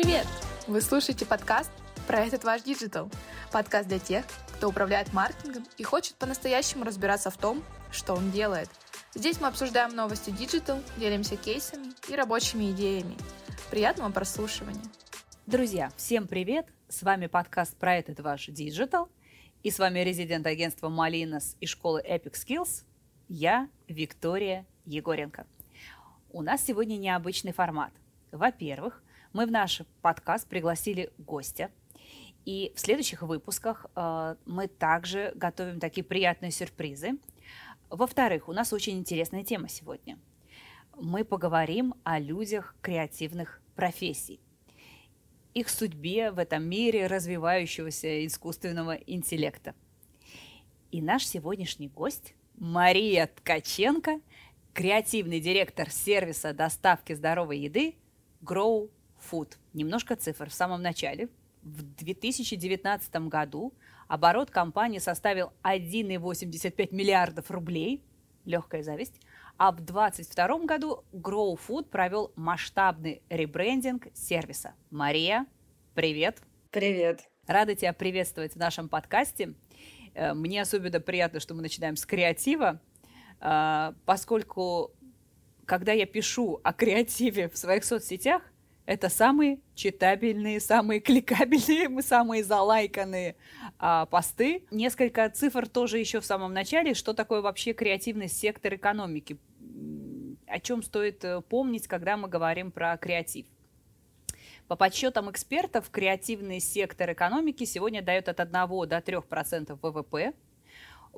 привет! Вы слушаете подкаст про этот ваш диджитал. Подкаст для тех, кто управляет маркетингом и хочет по-настоящему разбираться в том, что он делает. Здесь мы обсуждаем новости диджитал, делимся кейсами и рабочими идеями. Приятного прослушивания! Друзья, всем привет! С вами подкаст про этот ваш диджитал. И с вами резидент агентства Molinos и школы Epic Skills. Я Виктория Егоренко. У нас сегодня необычный формат. Во-первых, мы в наш подкаст пригласили гостя. И в следующих выпусках э, мы также готовим такие приятные сюрпризы. Во-вторых, у нас очень интересная тема сегодня. Мы поговорим о людях креативных профессий, их судьбе в этом мире развивающегося искусственного интеллекта. И наш сегодняшний гость Мария Ткаченко, креативный директор сервиса доставки здоровой еды Grow Food. Немножко цифр. В самом начале, в 2019 году, оборот компании составил 1,85 миллиардов рублей. Легкая зависть. А в 2022 году Grow Food провел масштабный ребрендинг сервиса. Мария, привет. Привет. Рада тебя приветствовать в нашем подкасте. Э, мне особенно приятно, что мы начинаем с креатива, э, поскольку когда я пишу о креативе в своих соцсетях, это самые читабельные, самые кликабельные, мы самые залайканные а, посты. Несколько цифр тоже еще в самом начале. Что такое вообще креативный сектор экономики? О чем стоит э, помнить, когда мы говорим про креатив? По подсчетам экспертов, креативный сектор экономики сегодня дает от 1 до 3% ВВП.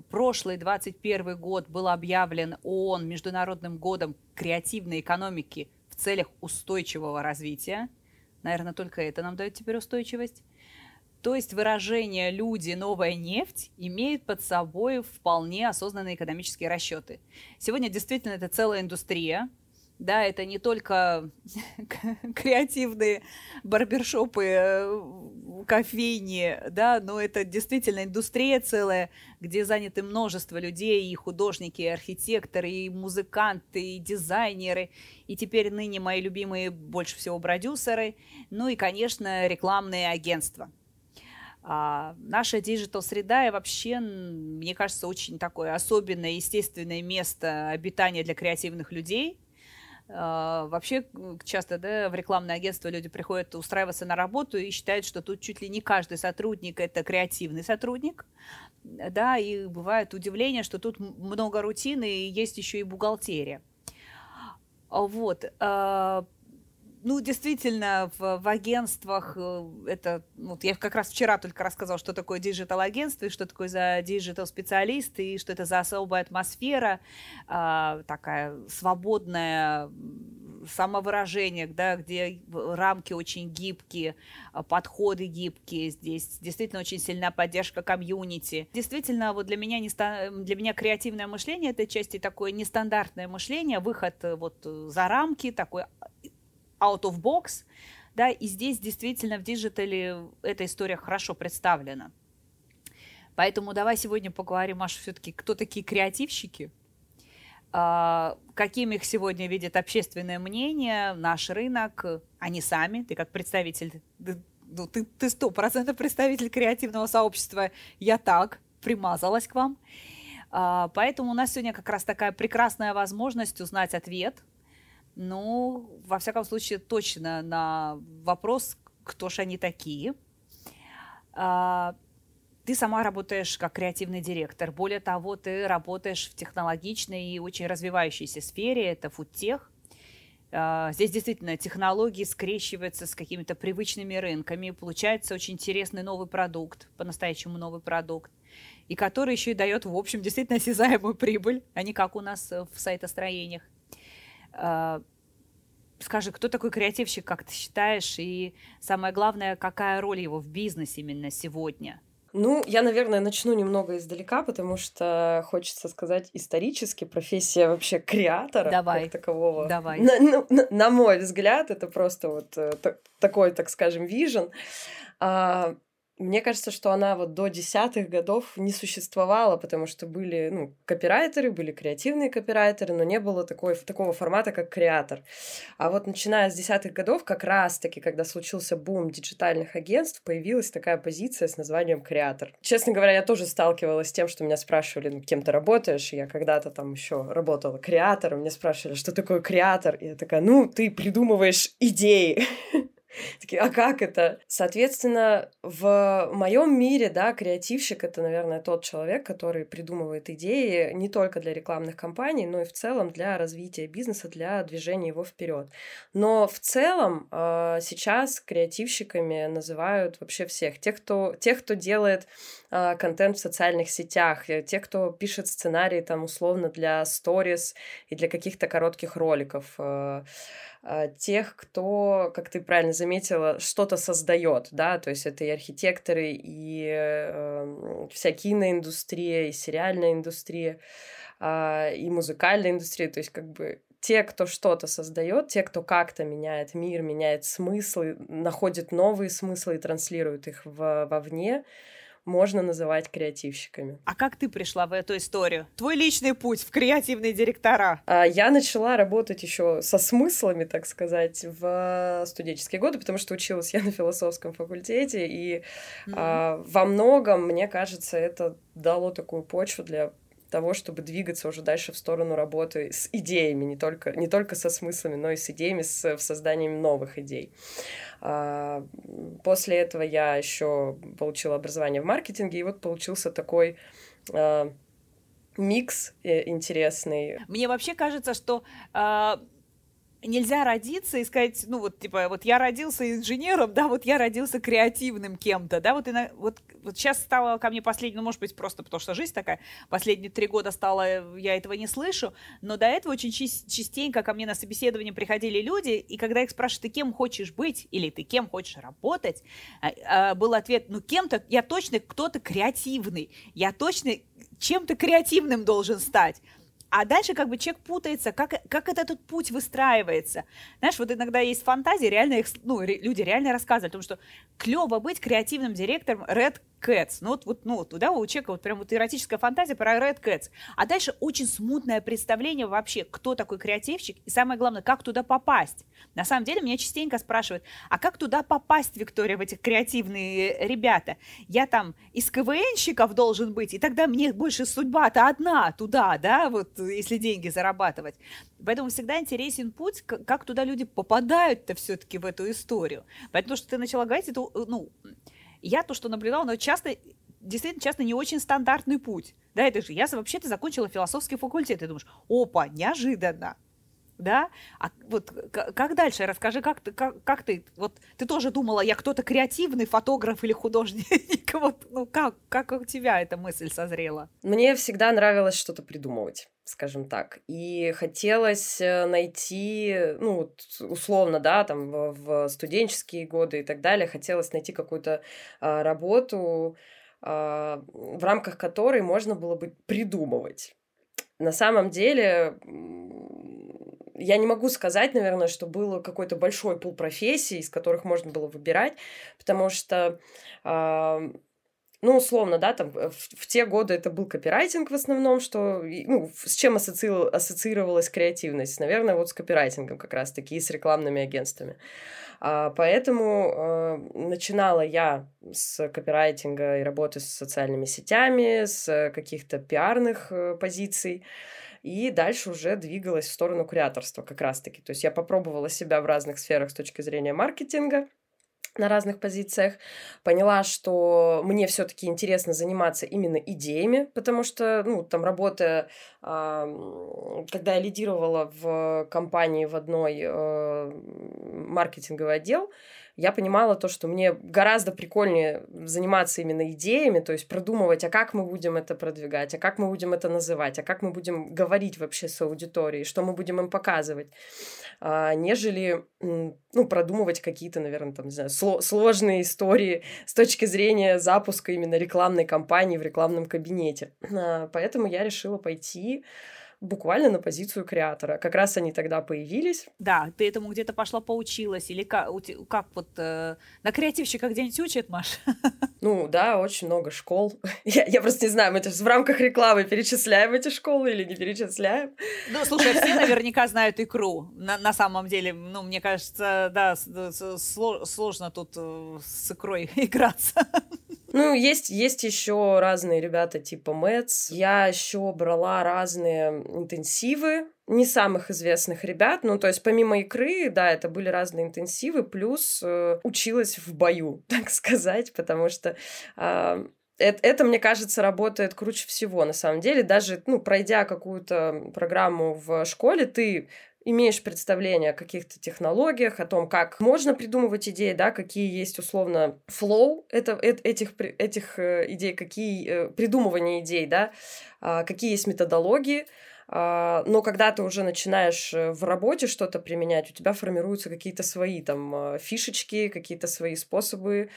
Прошлый 21 год был объявлен ООН Международным годом креативной экономики – целях устойчивого развития. Наверное, только это нам дает теперь устойчивость. То есть выражение «люди, новая нефть» имеет под собой вполне осознанные экономические расчеты. Сегодня действительно это целая индустрия, да, это не только креативные барбершопы, э, кофейни, да, но это действительно индустрия целая, где заняты множество людей, и художники, и архитекторы, и музыканты, и дизайнеры, и теперь ныне мои любимые больше всего продюсеры, ну и, конечно, рекламные агентства. А, наша диджитал-среда и вообще, мне кажется, очень такое особенное, естественное место обитания для креативных людей – вообще часто да, в рекламное агентство люди приходят устраиваться на работу и считают, что тут чуть ли не каждый сотрудник это креативный сотрудник. Да, и бывает удивление, что тут много рутины и есть еще и бухгалтерия. Вот. Ну, действительно, в, в агентствах э, это... Вот я как раз вчера только рассказала, что такое диджитал-агентство, и что такое за диджитал-специалист, и что это за особая атмосфера, э, такая свободная самовыражение, да, где рамки очень гибкие, а, подходы гибкие здесь, действительно очень сильная поддержка комьюнити. Действительно, вот для меня, не, для меня креативное мышление – это части такое нестандартное мышление, выход э, вот за рамки, такой out of box, да, и здесь действительно в диджитале эта история хорошо представлена. Поэтому давай сегодня поговорим, Маша, все-таки, кто такие креативщики, а, каким их сегодня видит общественное мнение, наш рынок, они сами, ты как представитель, ну, ты сто процентов представитель креативного сообщества, я так примазалась к вам. А, поэтому у нас сегодня как раз такая прекрасная возможность узнать ответ ну, во всяком случае, точно на вопрос, кто же они такие. А, ты сама работаешь как креативный директор. Более того, ты работаешь в технологичной и очень развивающейся сфере. Это фудтех. А, здесь действительно технологии скрещиваются с какими-то привычными рынками. Получается очень интересный новый продукт, по-настоящему новый продукт. И который еще и дает, в общем, действительно осязаемую прибыль, а не как у нас в сайтостроениях. А, скажи, кто такой креативщик, как ты считаешь, и самое главное, какая роль его в бизнесе именно сегодня? Ну, я, наверное, начну немного издалека, потому что хочется сказать исторически профессия вообще креатора Давай. как такового. Давай. На, на, на мой взгляд, это просто вот э, такой, так скажем, вижен. А, мне кажется, что она вот до десятых годов не существовала, потому что были, ну, копирайтеры, были креативные копирайтеры, но не было такой, такого формата, как креатор. А вот начиная с десятых годов, как раз-таки, когда случился бум диджитальных агентств, появилась такая позиция с названием креатор. Честно говоря, я тоже сталкивалась с тем, что меня спрашивали, ну, кем ты работаешь? Я когда-то там еще работала креатором, меня спрашивали, что такое креатор? И я такая, ну, ты придумываешь идеи. Такие, а как это? Соответственно, в моем мире, да, креативщик это, наверное, тот человек, который придумывает идеи не только для рекламных кампаний, но и в целом для развития бизнеса, для движения его вперед. Но в целом а, сейчас креативщиками называют вообще всех. Тех, кто, тех, кто делает а, контент в социальных сетях, э, тех, кто пишет сценарии там условно для сторис и для каких-то коротких роликов а, тех, кто, как ты правильно заметила, что-то создает, да, то есть это и архитекторы, и э, вся киноиндустрия, и сериальная индустрия, э, и музыкальная индустрия, то есть как бы те, кто что-то создает, те, кто как-то меняет мир, меняет смыслы, находит новые смыслы и транслирует их в, вовне, можно называть креативщиками. А как ты пришла в эту историю? Твой личный путь в креативные директора? А, я начала работать еще со смыслами, так сказать, в студенческие годы, потому что училась я на философском факультете, и mm-hmm. во многом, мне кажется, это дало такую почву для того, чтобы двигаться уже дальше в сторону работы с идеями, не только, не только со смыслами, но и с идеями, с, созданием новых идей. А, после этого я еще получила образование в маркетинге, и вот получился такой а, микс э, интересный. Мне вообще кажется, что а, нельзя родиться и сказать, ну вот типа, вот я родился инженером, да, вот я родился креативным кем-то, да, вот, и на, вот, вот сейчас стало ко мне последний, ну может быть просто потому что жизнь такая, последние три года стало, я этого не слышу, но до этого очень частенько ко мне на собеседование приходили люди, и когда их спрашивают, ты кем хочешь быть или ты кем хочешь работать, а, а, был ответ, ну кем-то, я точно кто-то креативный, я точно чем-то креативным должен стать. А дальше как бы человек путается, как, как этот путь выстраивается. Знаешь, вот иногда есть фантазии, реально их, ну, люди реально рассказывают о том, что клево быть креативным директором Red Cats. Ну вот, вот, ну, туда у человека вот прям вот эротическая фантазия про Red Cats. А дальше очень смутное представление вообще, кто такой креативщик, и самое главное, как туда попасть. На самом деле меня частенько спрашивают, а как туда попасть, Виктория, в этих креативные ребята? Я там из КВНщиков должен быть, и тогда мне больше судьба-то одна туда, да, вот если деньги зарабатывать. Поэтому всегда интересен путь, как туда люди попадают-то все-таки в эту историю. Поэтому, что ты начала говорить, это, ну, я то, что наблюдала, но часто действительно часто не очень стандартный путь. Да, это же я вообще-то закончила философский факультет. Ты думаешь, опа, неожиданно. Да? А вот как дальше? Расскажи, как ты, как, как ты, вот ты тоже думала, я кто-то креативный фотограф или художник? вот, ну как, как у тебя эта мысль созрела? Мне всегда нравилось что-то придумывать скажем так. И хотелось э, найти, ну, условно, да, там в, студенческие годы и так далее, хотелось найти какую-то а, работу, а, в рамках которой можно было бы придумывать. На самом деле, я не могу сказать, наверное, что был какой-то большой пул профессий, из которых можно было выбирать, потому что э, ну, условно, да, там в, в те годы это был копирайтинг в основном, что, ну, с чем ассоци... ассоциировалась креативность? Наверное, вот с копирайтингом как раз-таки и с рекламными агентствами. А, поэтому а, начинала я с копирайтинга и работы с социальными сетями, с каких-то пиарных э, позиций, и дальше уже двигалась в сторону кураторства как раз-таки. То есть я попробовала себя в разных сферах с точки зрения маркетинга, на разных позициях, поняла, что мне все-таки интересно заниматься именно идеями, потому что, ну, там работая, э, когда я лидировала в компании в одной э, маркетинговый отдел, я понимала то, что мне гораздо прикольнее заниматься именно идеями, то есть продумывать, а как мы будем это продвигать, а как мы будем это называть, а как мы будем говорить вообще с аудиторией, что мы будем им показывать, а, нежели ну, продумывать какие-то, наверное, там, не знаю, сложные истории с точки зрения запуска именно рекламной кампании в рекламном кабинете. А, поэтому я решила пойти буквально на позицию креатора. Как раз они тогда появились. Да, ты этому где-то пошла поучилась, или как, как вот э, на креативщика где-нибудь учат, Маш? Ну, да, очень много школ. Я, я просто не знаю, мы в рамках рекламы перечисляем эти школы или не перечисляем. Ну, слушай, все наверняка знают икру. На, на самом деле, ну, мне кажется, да, сложно тут э, с икрой играться. Ну, есть, есть еще разные ребята типа Мэтс. Я еще брала разные интенсивы, не самых известных ребят. Ну, то есть, помимо игры, да, это были разные интенсивы, плюс э, училась в бою, так сказать, потому что э, это, это, мне кажется, работает круче всего, на самом деле. Даже, ну, пройдя какую-то программу в школе, ты имеешь представление о каких-то технологиях, о том, как можно придумывать идеи, да, какие есть условно флоу это, это, этих, этих э, идей, какие э, придумывания идей, да, а, какие есть методологии, но когда ты уже начинаешь э, в работе что-то применять, у тебя формируются какие-то свои там а, фишечки, какие-то свои способы,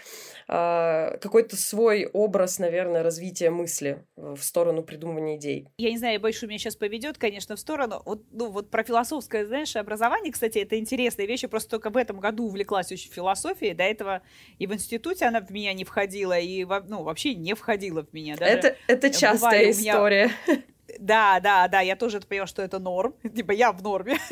а, какой-то свой образ, наверное, развития мысли в сторону придумывания идей. Я не знаю, больше меня сейчас поведет, конечно, в сторону. Вот, ну, вот про философское, знаешь, образование, кстати, это интересная вещь. Я просто только в этом году увлеклась очень философией. До этого и в институте она в меня не входила, и ну, вообще не входила в меня. Даже это, это частая история. Да, да, да, я тоже поняла, что это норм. Типа я в норме.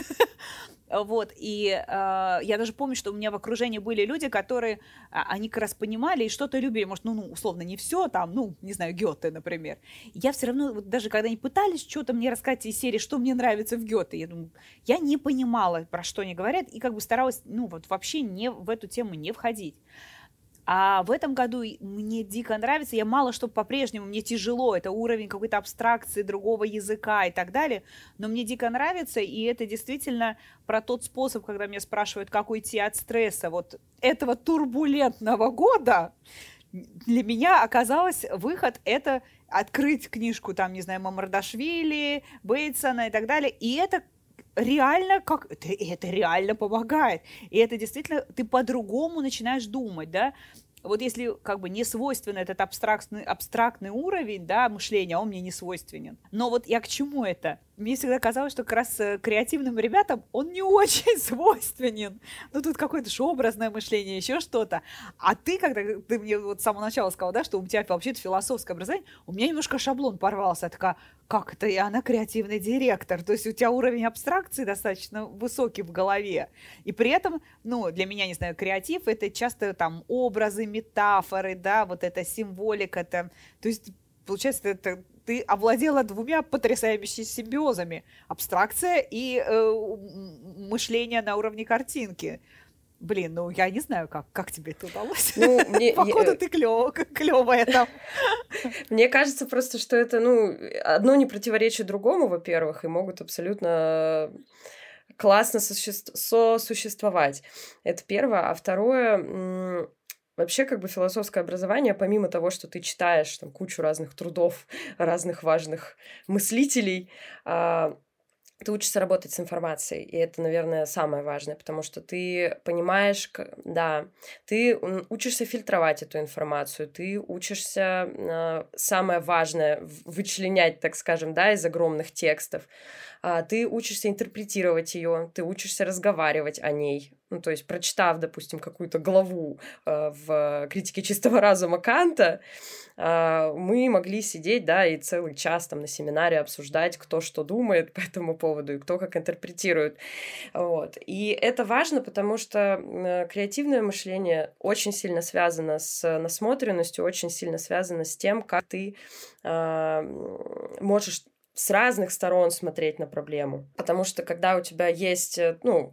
Вот, и э, я даже помню, что у меня в окружении были люди, которые, а, они как раз понимали и что-то любили, может, ну, ну, условно, не все там, ну, не знаю, Гёте, например. Я все равно, вот даже когда они пытались что-то мне рассказать из серии, что мне нравится в Гёте, я думаю, я не понимала, про что они говорят, и как бы старалась, ну, вот вообще не в эту тему не входить. А в этом году мне дико нравится, я мало что по-прежнему, мне тяжело, это уровень какой-то абстракции другого языка и так далее, но мне дико нравится, и это действительно про тот способ, когда меня спрашивают, как уйти от стресса, вот этого турбулентного года, для меня оказалось выход это открыть книжку, там, не знаю, Мамардашвили, Бейтсона и так далее, и это реально как это, это реально помогает. И это действительно ты по-другому начинаешь думать, да вот если как бы не свойствен этот абстрактный, абстрактный уровень да, мышления, он мне не свойственен. Но вот я к чему это? Мне всегда казалось, что как раз э, креативным ребятам он не очень свойственен. Ну, тут какое-то же образное мышление, еще что-то. А ты, когда ты мне вот с самого начала сказала, да, что у тебя вообще-то философское образование, у меня немножко шаблон порвался. Я такая, как это? И она креативный директор. То есть у тебя уровень абстракции достаточно высокий в голове. И при этом, ну, для меня, не знаю, креатив — это часто там образы, метафоры, да, вот эта символика. Это, то есть, получается, это ты овладела двумя потрясающими симбиозами. Абстракция и э, мышление на уровне картинки. Блин, ну я не знаю, как, как тебе это удалось. Ну, мне, Походу, я... ты клёв, клёвая там. Мне кажется просто, что это, ну, одно не противоречит другому, во-первых, и могут абсолютно классно сосуществовать. Это первое. А второе, Вообще, как бы философское образование, помимо того, что ты читаешь там кучу разных трудов разных важных мыслителей, а, ты учишься работать с информацией, и это, наверное, самое важное, потому что ты понимаешь, да, ты учишься фильтровать эту информацию, ты учишься э, самое важное вычленять, так скажем, да, из огромных текстов, ты учишься интерпретировать ее, ты учишься разговаривать о ней, ну, то есть, прочитав, допустим, какую-то главу э, в критике чистого разума Канта, э, мы могли сидеть, да, и целый час там на семинаре обсуждать, кто что думает по этому поводу и кто как интерпретирует. Вот. И это важно, потому что креативное мышление очень сильно связано с насмотренностью, очень сильно связано с тем, как ты э, можешь с разных сторон смотреть на проблему. Потому что когда у тебя есть, э, ну,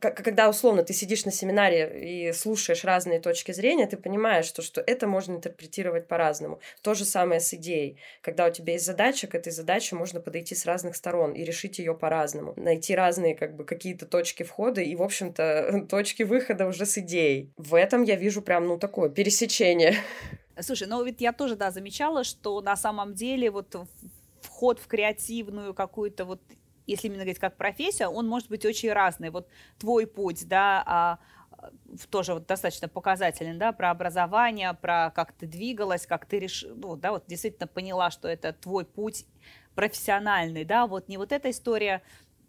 когда условно ты сидишь на семинаре и слушаешь разные точки зрения, ты понимаешь, что, что это можно интерпретировать по-разному. То же самое с идеей. Когда у тебя есть задача, к этой задаче можно подойти с разных сторон и решить ее по-разному. Найти разные как бы какие-то точки входа и, в общем-то, точки выхода уже с идеей. В этом я вижу прям, ну, такое пересечение. Слушай, ну ведь я тоже, да, замечала, что на самом деле вот вход в креативную какую-то вот если именно говорить как профессия, он может быть очень разный. Вот твой путь, да, а, тоже вот достаточно показателен, да, про образование, про как ты двигалась, как ты решила, ну, да, вот действительно поняла, что это твой путь профессиональный, да, вот не вот эта история.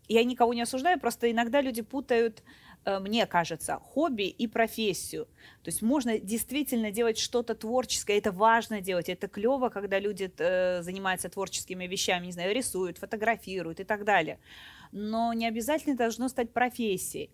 Я никого не осуждаю, просто иногда люди путают мне кажется, хобби и профессию. То есть можно действительно делать что-то творческое, это важно делать, это клево, когда люди э, занимаются творческими вещами, не знаю, рисуют, фотографируют и так далее. Но не обязательно должно стать профессией.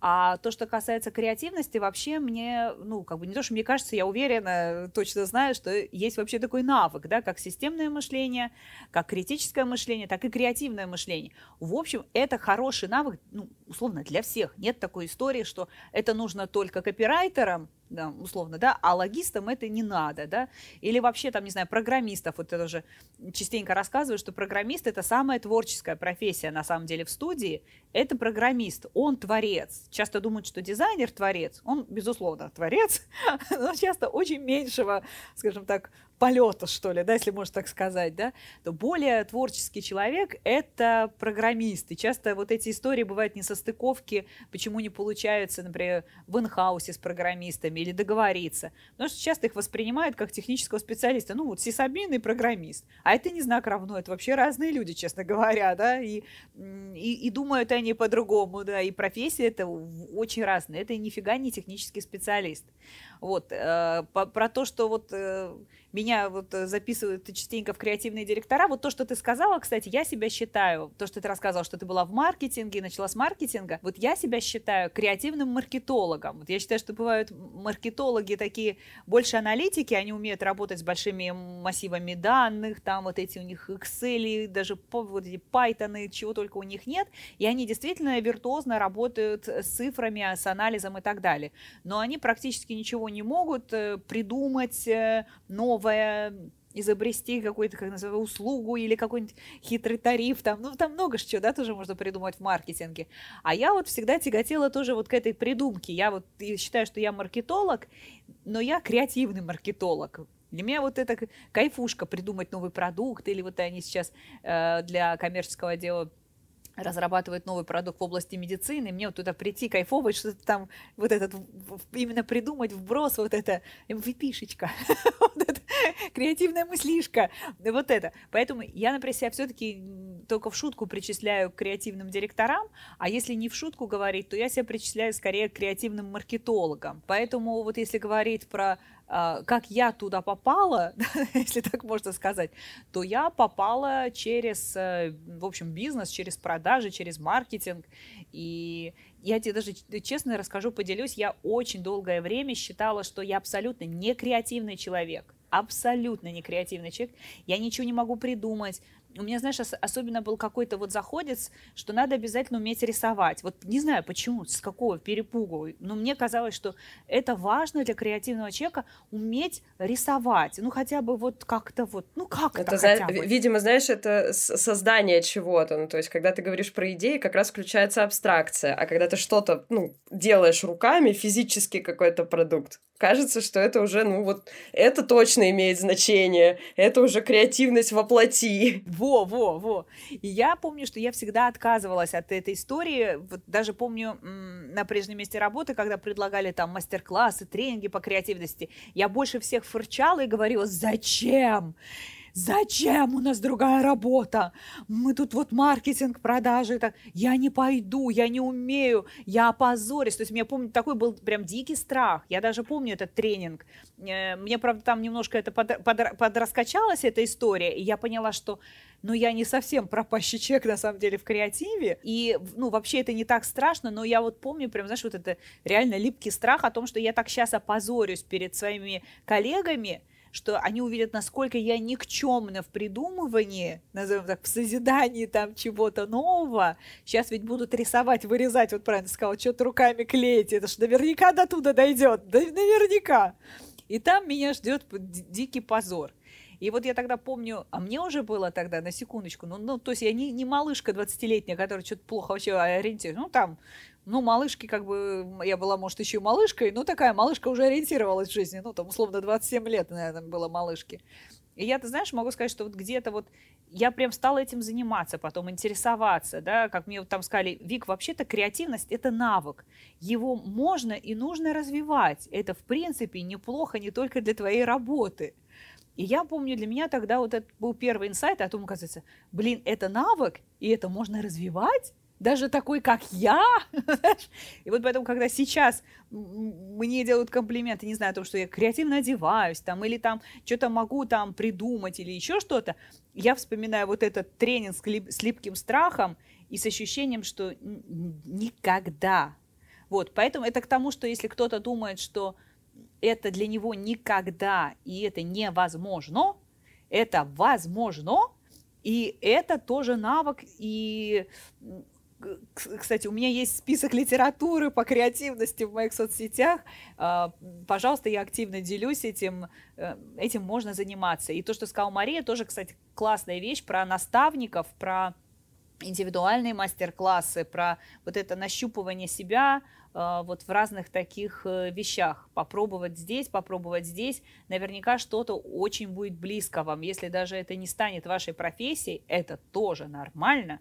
А то, что касается креативности, вообще мне, ну, как бы не то, что мне кажется, я уверена, точно знаю, что есть вообще такой навык, да, как системное мышление, как критическое мышление, так и креативное мышление. В общем, это хороший навык, ну, условно, для всех. Нет такой истории, что это нужно только копирайтерам, да, условно, да, а логистам это не надо, да, или вообще там, не знаю, программистов, вот это уже частенько рассказываю, что программист это самая творческая профессия на самом деле в студии, это программист, он творец. Часто думают, что дизайнер творец, он, безусловно, творец, но часто очень меньшего, скажем так, полета, что ли, да, если можно так сказать, да, то более творческий человек – это программист. И часто вот эти истории бывают не со стыковки, почему не получается, например, в инхаусе с программистами или договориться. Потому что часто их воспринимают как технического специалиста. Ну, вот сисадмин и программист. А это не знак равно, это вообще разные люди, честно говоря, да, и, и, и думают они по-другому, да, и профессия это очень разная. Это нифига не технический специалист. Вот, э, про то, что вот э, меня вот э, записывают частенько в креативные директора. Вот то, что ты сказала, кстати, я себя считаю, то, что ты рассказывала, что ты была в маркетинге начала с маркетинга, вот я себя считаю креативным маркетологом. Вот я считаю, что бывают маркетологи такие больше аналитики, они умеют работать с большими массивами данных, там вот эти у них Excel, даже вот эти Python, чего только у них нет, и они действительно виртуозно работают с цифрами, с анализом и так далее. Но они практически ничего не могут э, придумать э, новое, изобрести какую-то, как называю, услугу или какой-нибудь хитрый тариф, там, ну, там много чего, да, тоже можно придумать в маркетинге. А я вот всегда тяготела тоже вот к этой придумке. Я вот считаю, что я маркетолог, но я креативный маркетолог. Для меня вот это кайфушка придумать новый продукт, или вот они сейчас э, для коммерческого отдела разрабатывает новый продукт в области медицины, мне вот туда прийти, кайфовать, что-то там, вот этот, именно придумать вброс, вот это, вот это, креативная мыслишка, вот это. Поэтому я, например, себя все-таки только в шутку причисляю к креативным директорам, а если не в шутку говорить, то я себя причисляю скорее к креативным маркетологам. Поэтому вот если говорить про а, как я туда попала, если так можно сказать, то я попала через, э, в общем, бизнес, через продажи, через маркетинг. И я тебе даже честно расскажу, поделюсь, я очень долгое время считала, что я абсолютно не креативный человек абсолютно не креативный человек, я ничего не могу придумать, у меня, знаешь, особенно был какой-то вот заходец, что надо обязательно уметь рисовать. Вот не знаю почему, с какого перепугу, но мне казалось, что это важно для креативного человека уметь рисовать. Ну, хотя бы вот как-то вот, ну, как это за... Видимо, знаешь, это создание чего-то. Ну, то есть, когда ты говоришь про идеи, как раз включается абстракция. А когда ты что-то, ну, делаешь руками, физически какой-то продукт, кажется, что это уже, ну, вот, это точно имеет значение. Это уже креативность воплоти. Во, во, во. И я помню, что я всегда отказывалась от этой истории. Вот даже помню на прежнем месте работы, когда предлагали там мастер-классы, тренинги по креативности, я больше всех фырчала и говорила, зачем? Зачем у нас другая работа? Мы тут вот маркетинг, продажи. Так. Я не пойду, я не умею, я опозорюсь. То есть, я помню, такой был прям дикий страх. Я даже помню этот тренинг. Э, мне, правда, там немножко это под, под, подраскачалась, эта история, и я поняла, что ну, я не совсем пропащий человек, на самом деле, в креативе. И, ну, вообще это не так страшно, но я вот помню, прям, знаешь, вот это реально липкий страх о том, что я так сейчас опозорюсь перед своими коллегами, что они увидят, насколько я никчемна в придумывании, назовем так, в созидании там чего-то нового. Сейчас ведь будут рисовать, вырезать, вот правильно сказала, что-то руками клеить, это ж наверняка до туда дойдет, да, наверняка. И там меня ждет дикий позор. И вот я тогда помню, а мне уже было тогда, на секундочку, ну, ну то есть я не, не малышка 20-летняя, которая что-то плохо вообще ориентируется, ну, там, ну, малышки, как бы, я была, может, еще и малышкой, но такая малышка уже ориентировалась в жизни, ну, там, условно, 27 лет, наверное, было малышки. И я, ты знаешь, могу сказать, что вот где-то вот я прям стала этим заниматься, потом интересоваться, да, как мне там сказали, Вик, вообще-то креативность – это навык, его можно и нужно развивать, это, в принципе, неплохо не только для твоей работы. И я помню, для меня тогда вот это был первый инсайт, а потом оказывается, блин, это навык, и это можно развивать, даже такой, как я. и вот поэтому, когда сейчас мне делают комплименты, не знаю, о том, что я креативно одеваюсь, там, или там что-то могу там придумать, или еще что-то, я вспоминаю вот этот тренинг с, лип- с липким страхом и с ощущением, что никогда. Вот, поэтому это к тому, что если кто-то думает, что это для него никогда, и это невозможно, это возможно, и это тоже навык, и кстати, у меня есть список литературы по креативности в моих соцсетях. А, пожалуйста, я активно делюсь этим. Э, этим можно заниматься. И то, что сказала Мария, тоже, кстати, классная вещь про наставников, про индивидуальные мастер-классы, про вот это нащупывание себя а, вот в разных таких э, вещах. Попробовать здесь, попробовать здесь. Наверняка что-то очень будет близко вам. Если даже это не станет вашей профессией, это тоже нормально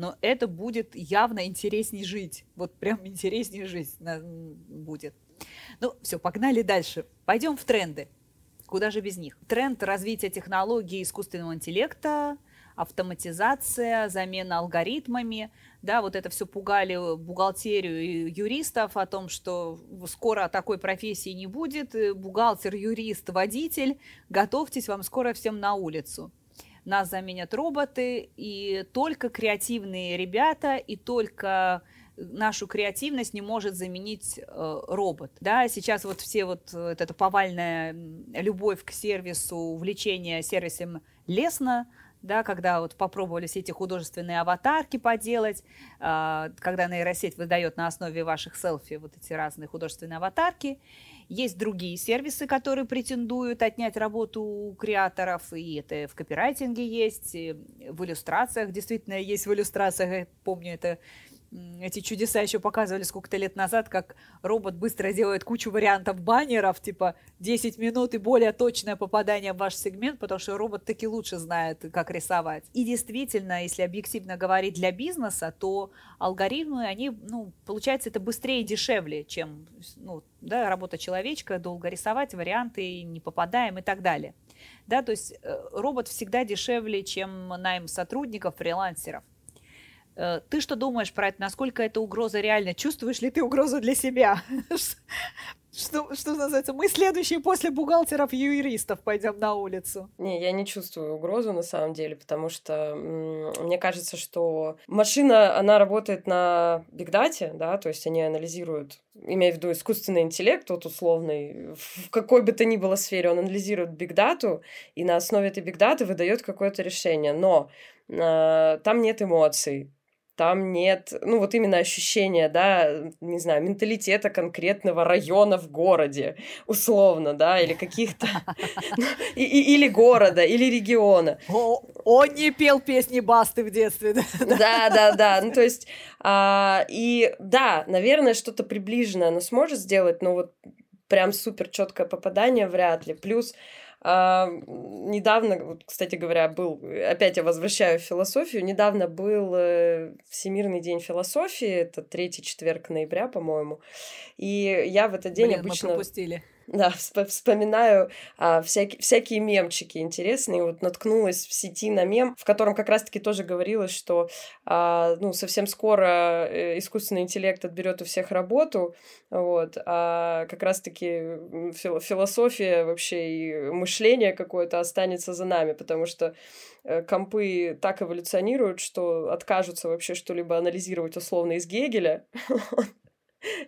но это будет явно интереснее жить. Вот прям интереснее жить будет. Ну, все, погнали дальше. Пойдем в тренды. Куда же без них? Тренд развития технологий искусственного интеллекта, автоматизация, замена алгоритмами. Да, вот это все пугали бухгалтерию и юристов о том, что скоро такой профессии не будет. Бухгалтер, юрист, водитель, готовьтесь, вам скоро всем на улицу нас заменят роботы, и только креативные ребята, и только нашу креативность не может заменить э, робот. Да, сейчас вот все вот, вот эта повальная любовь к сервису, увлечение сервисом лестно, да, когда вот попробовали все эти художественные аватарки поделать, э, когда нейросеть выдает на основе ваших селфи вот эти разные художественные аватарки, есть другие сервисы, которые претендуют отнять работу у креаторов, и это в копирайтинге есть, в иллюстрациях действительно есть в иллюстрациях, я помню, это эти чудеса еще показывали сколько-то лет назад, как робот быстро делает кучу вариантов баннеров, типа 10 минут и более точное попадание в ваш сегмент, потому что робот таки лучше знает, как рисовать. И действительно, если объективно говорить для бизнеса, то алгоритмы, они, ну, получается, это быстрее и дешевле, чем ну, да, работа человечка, долго рисовать, варианты не попадаем и так далее. Да, то есть э, робот всегда дешевле, чем найм сотрудников, фрилансеров. Э, ты что думаешь про это? Насколько эта угроза реальна? Чувствуешь ли ты угрозу для себя? Что, что называется, мы следующие после бухгалтеров юристов пойдем на улицу. Не, я не чувствую угрозу на самом деле, потому что мне кажется, что машина, она работает на бигдате, да, то есть они анализируют, имея в виду искусственный интеллект, вот условный, в какой бы то ни было сфере, он анализирует бигдату, и на основе этой бигдаты выдает какое-то решение. Но э, там нет эмоций, там нет, ну вот именно ощущения, да, не знаю, менталитета конкретного района в городе, условно, да, или каких-то, или города, или региона. Он не пел песни Басты в детстве, да? Да, да, да, ну то есть, а, и да, наверное, что-то приближенное оно сможет сделать, но вот прям супер четкое попадание вряд ли. Плюс а, недавно, кстати говоря, был, опять я возвращаю в философию, недавно был э, Всемирный день философии, это третий четверг ноября, по-моему, и я в этот день Блин, обычно... мы пропустили. Да, вспоминаю а, всякие, всякие мемчики интересные. Вот наткнулась в сети на мем, в котором как раз-таки тоже говорилось, что а, ну, совсем скоро э, искусственный интеллект отберет у всех работу, вот, а как раз-таки философия вообще и мышление какое-то останется за нами, потому что э, компы так эволюционируют, что откажутся вообще что-либо анализировать условно из Гегеля,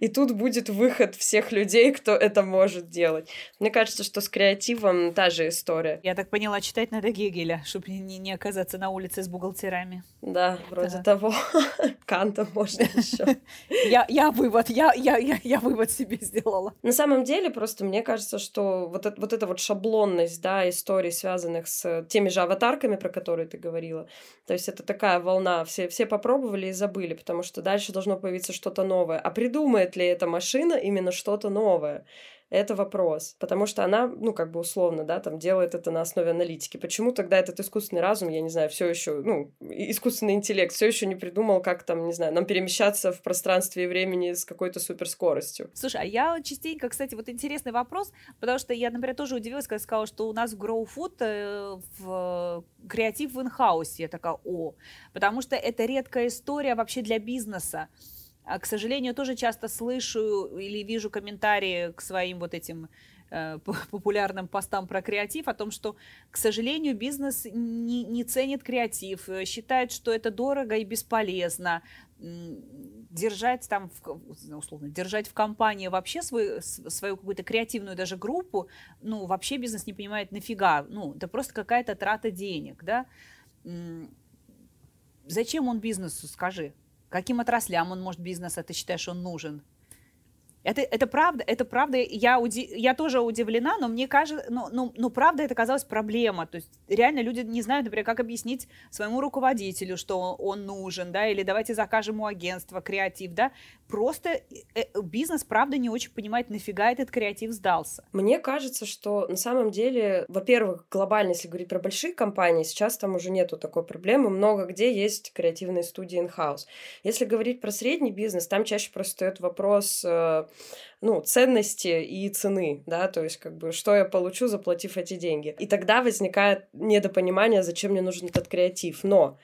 и тут будет выход всех людей, кто это может делать. Мне кажется, что с креативом та же история. Я так поняла, читать надо Гегеля, чтобы не, не оказаться на улице с бухгалтерами. Да, вроде да. того. Канта можно еще. Я, я вывод, я, я, я, я вывод себе сделала. На самом деле, просто мне кажется, что вот, это, вот эта вот шаблонность, да, историй, связанных с теми же аватарками, про которые ты говорила, то есть это такая волна, все, все попробовали и забыли, потому что дальше должно появиться что-то новое. А приду придумает ли эта машина именно что-то новое. это вопрос. Потому что она, ну, как бы условно, да, там делает это на основе аналитики. Почему тогда этот искусственный разум, я не знаю, все еще, ну, искусственный интеллект все еще не придумал, как там, не знаю, нам перемещаться в пространстве и времени с какой-то суперскоростью? Слушай, а я частенько, кстати, вот интересный вопрос, потому что я, например, тоже удивилась, когда сказала, что у нас в Grow Food э, в креатив в инхаусе. Я такая, о, потому что это редкая история вообще для бизнеса. А, к сожалению, тоже часто слышу или вижу комментарии к своим вот этим э, популярным постам про креатив о том, что, к сожалению, бизнес не, не ценит креатив, э, считает, что это дорого и бесполезно. Держать там, в, условно, держать в компании вообще свой, свою какую-то креативную даже группу, ну, вообще бизнес не понимает нафига. Ну, это просто какая-то трата денег, да. Зачем он бизнесу, скажи? Каким отраслям он может бизнеса, ты считаешь, он нужен? Это, это правда, это правда, я, уди, я тоже удивлена, но мне кажется, ну, ну, ну, правда, это казалось проблема. То есть реально люди не знают, например, как объяснить своему руководителю, что он нужен, да, или давайте закажем у агентства креатив, да. Просто э, э, бизнес, правда, не очень понимает, нафига этот креатив сдался. Мне кажется, что на самом деле, во-первых, глобально, если говорить про большие компании, сейчас там уже нету такой проблемы, много где есть креативные студии in-house. Если говорить про средний бизнес, там чаще просто стоит вопрос э, ну, ценности и цены, да, то есть как бы что я получу, заплатив эти деньги. И тогда возникает недопонимание, зачем мне нужен этот креатив. Но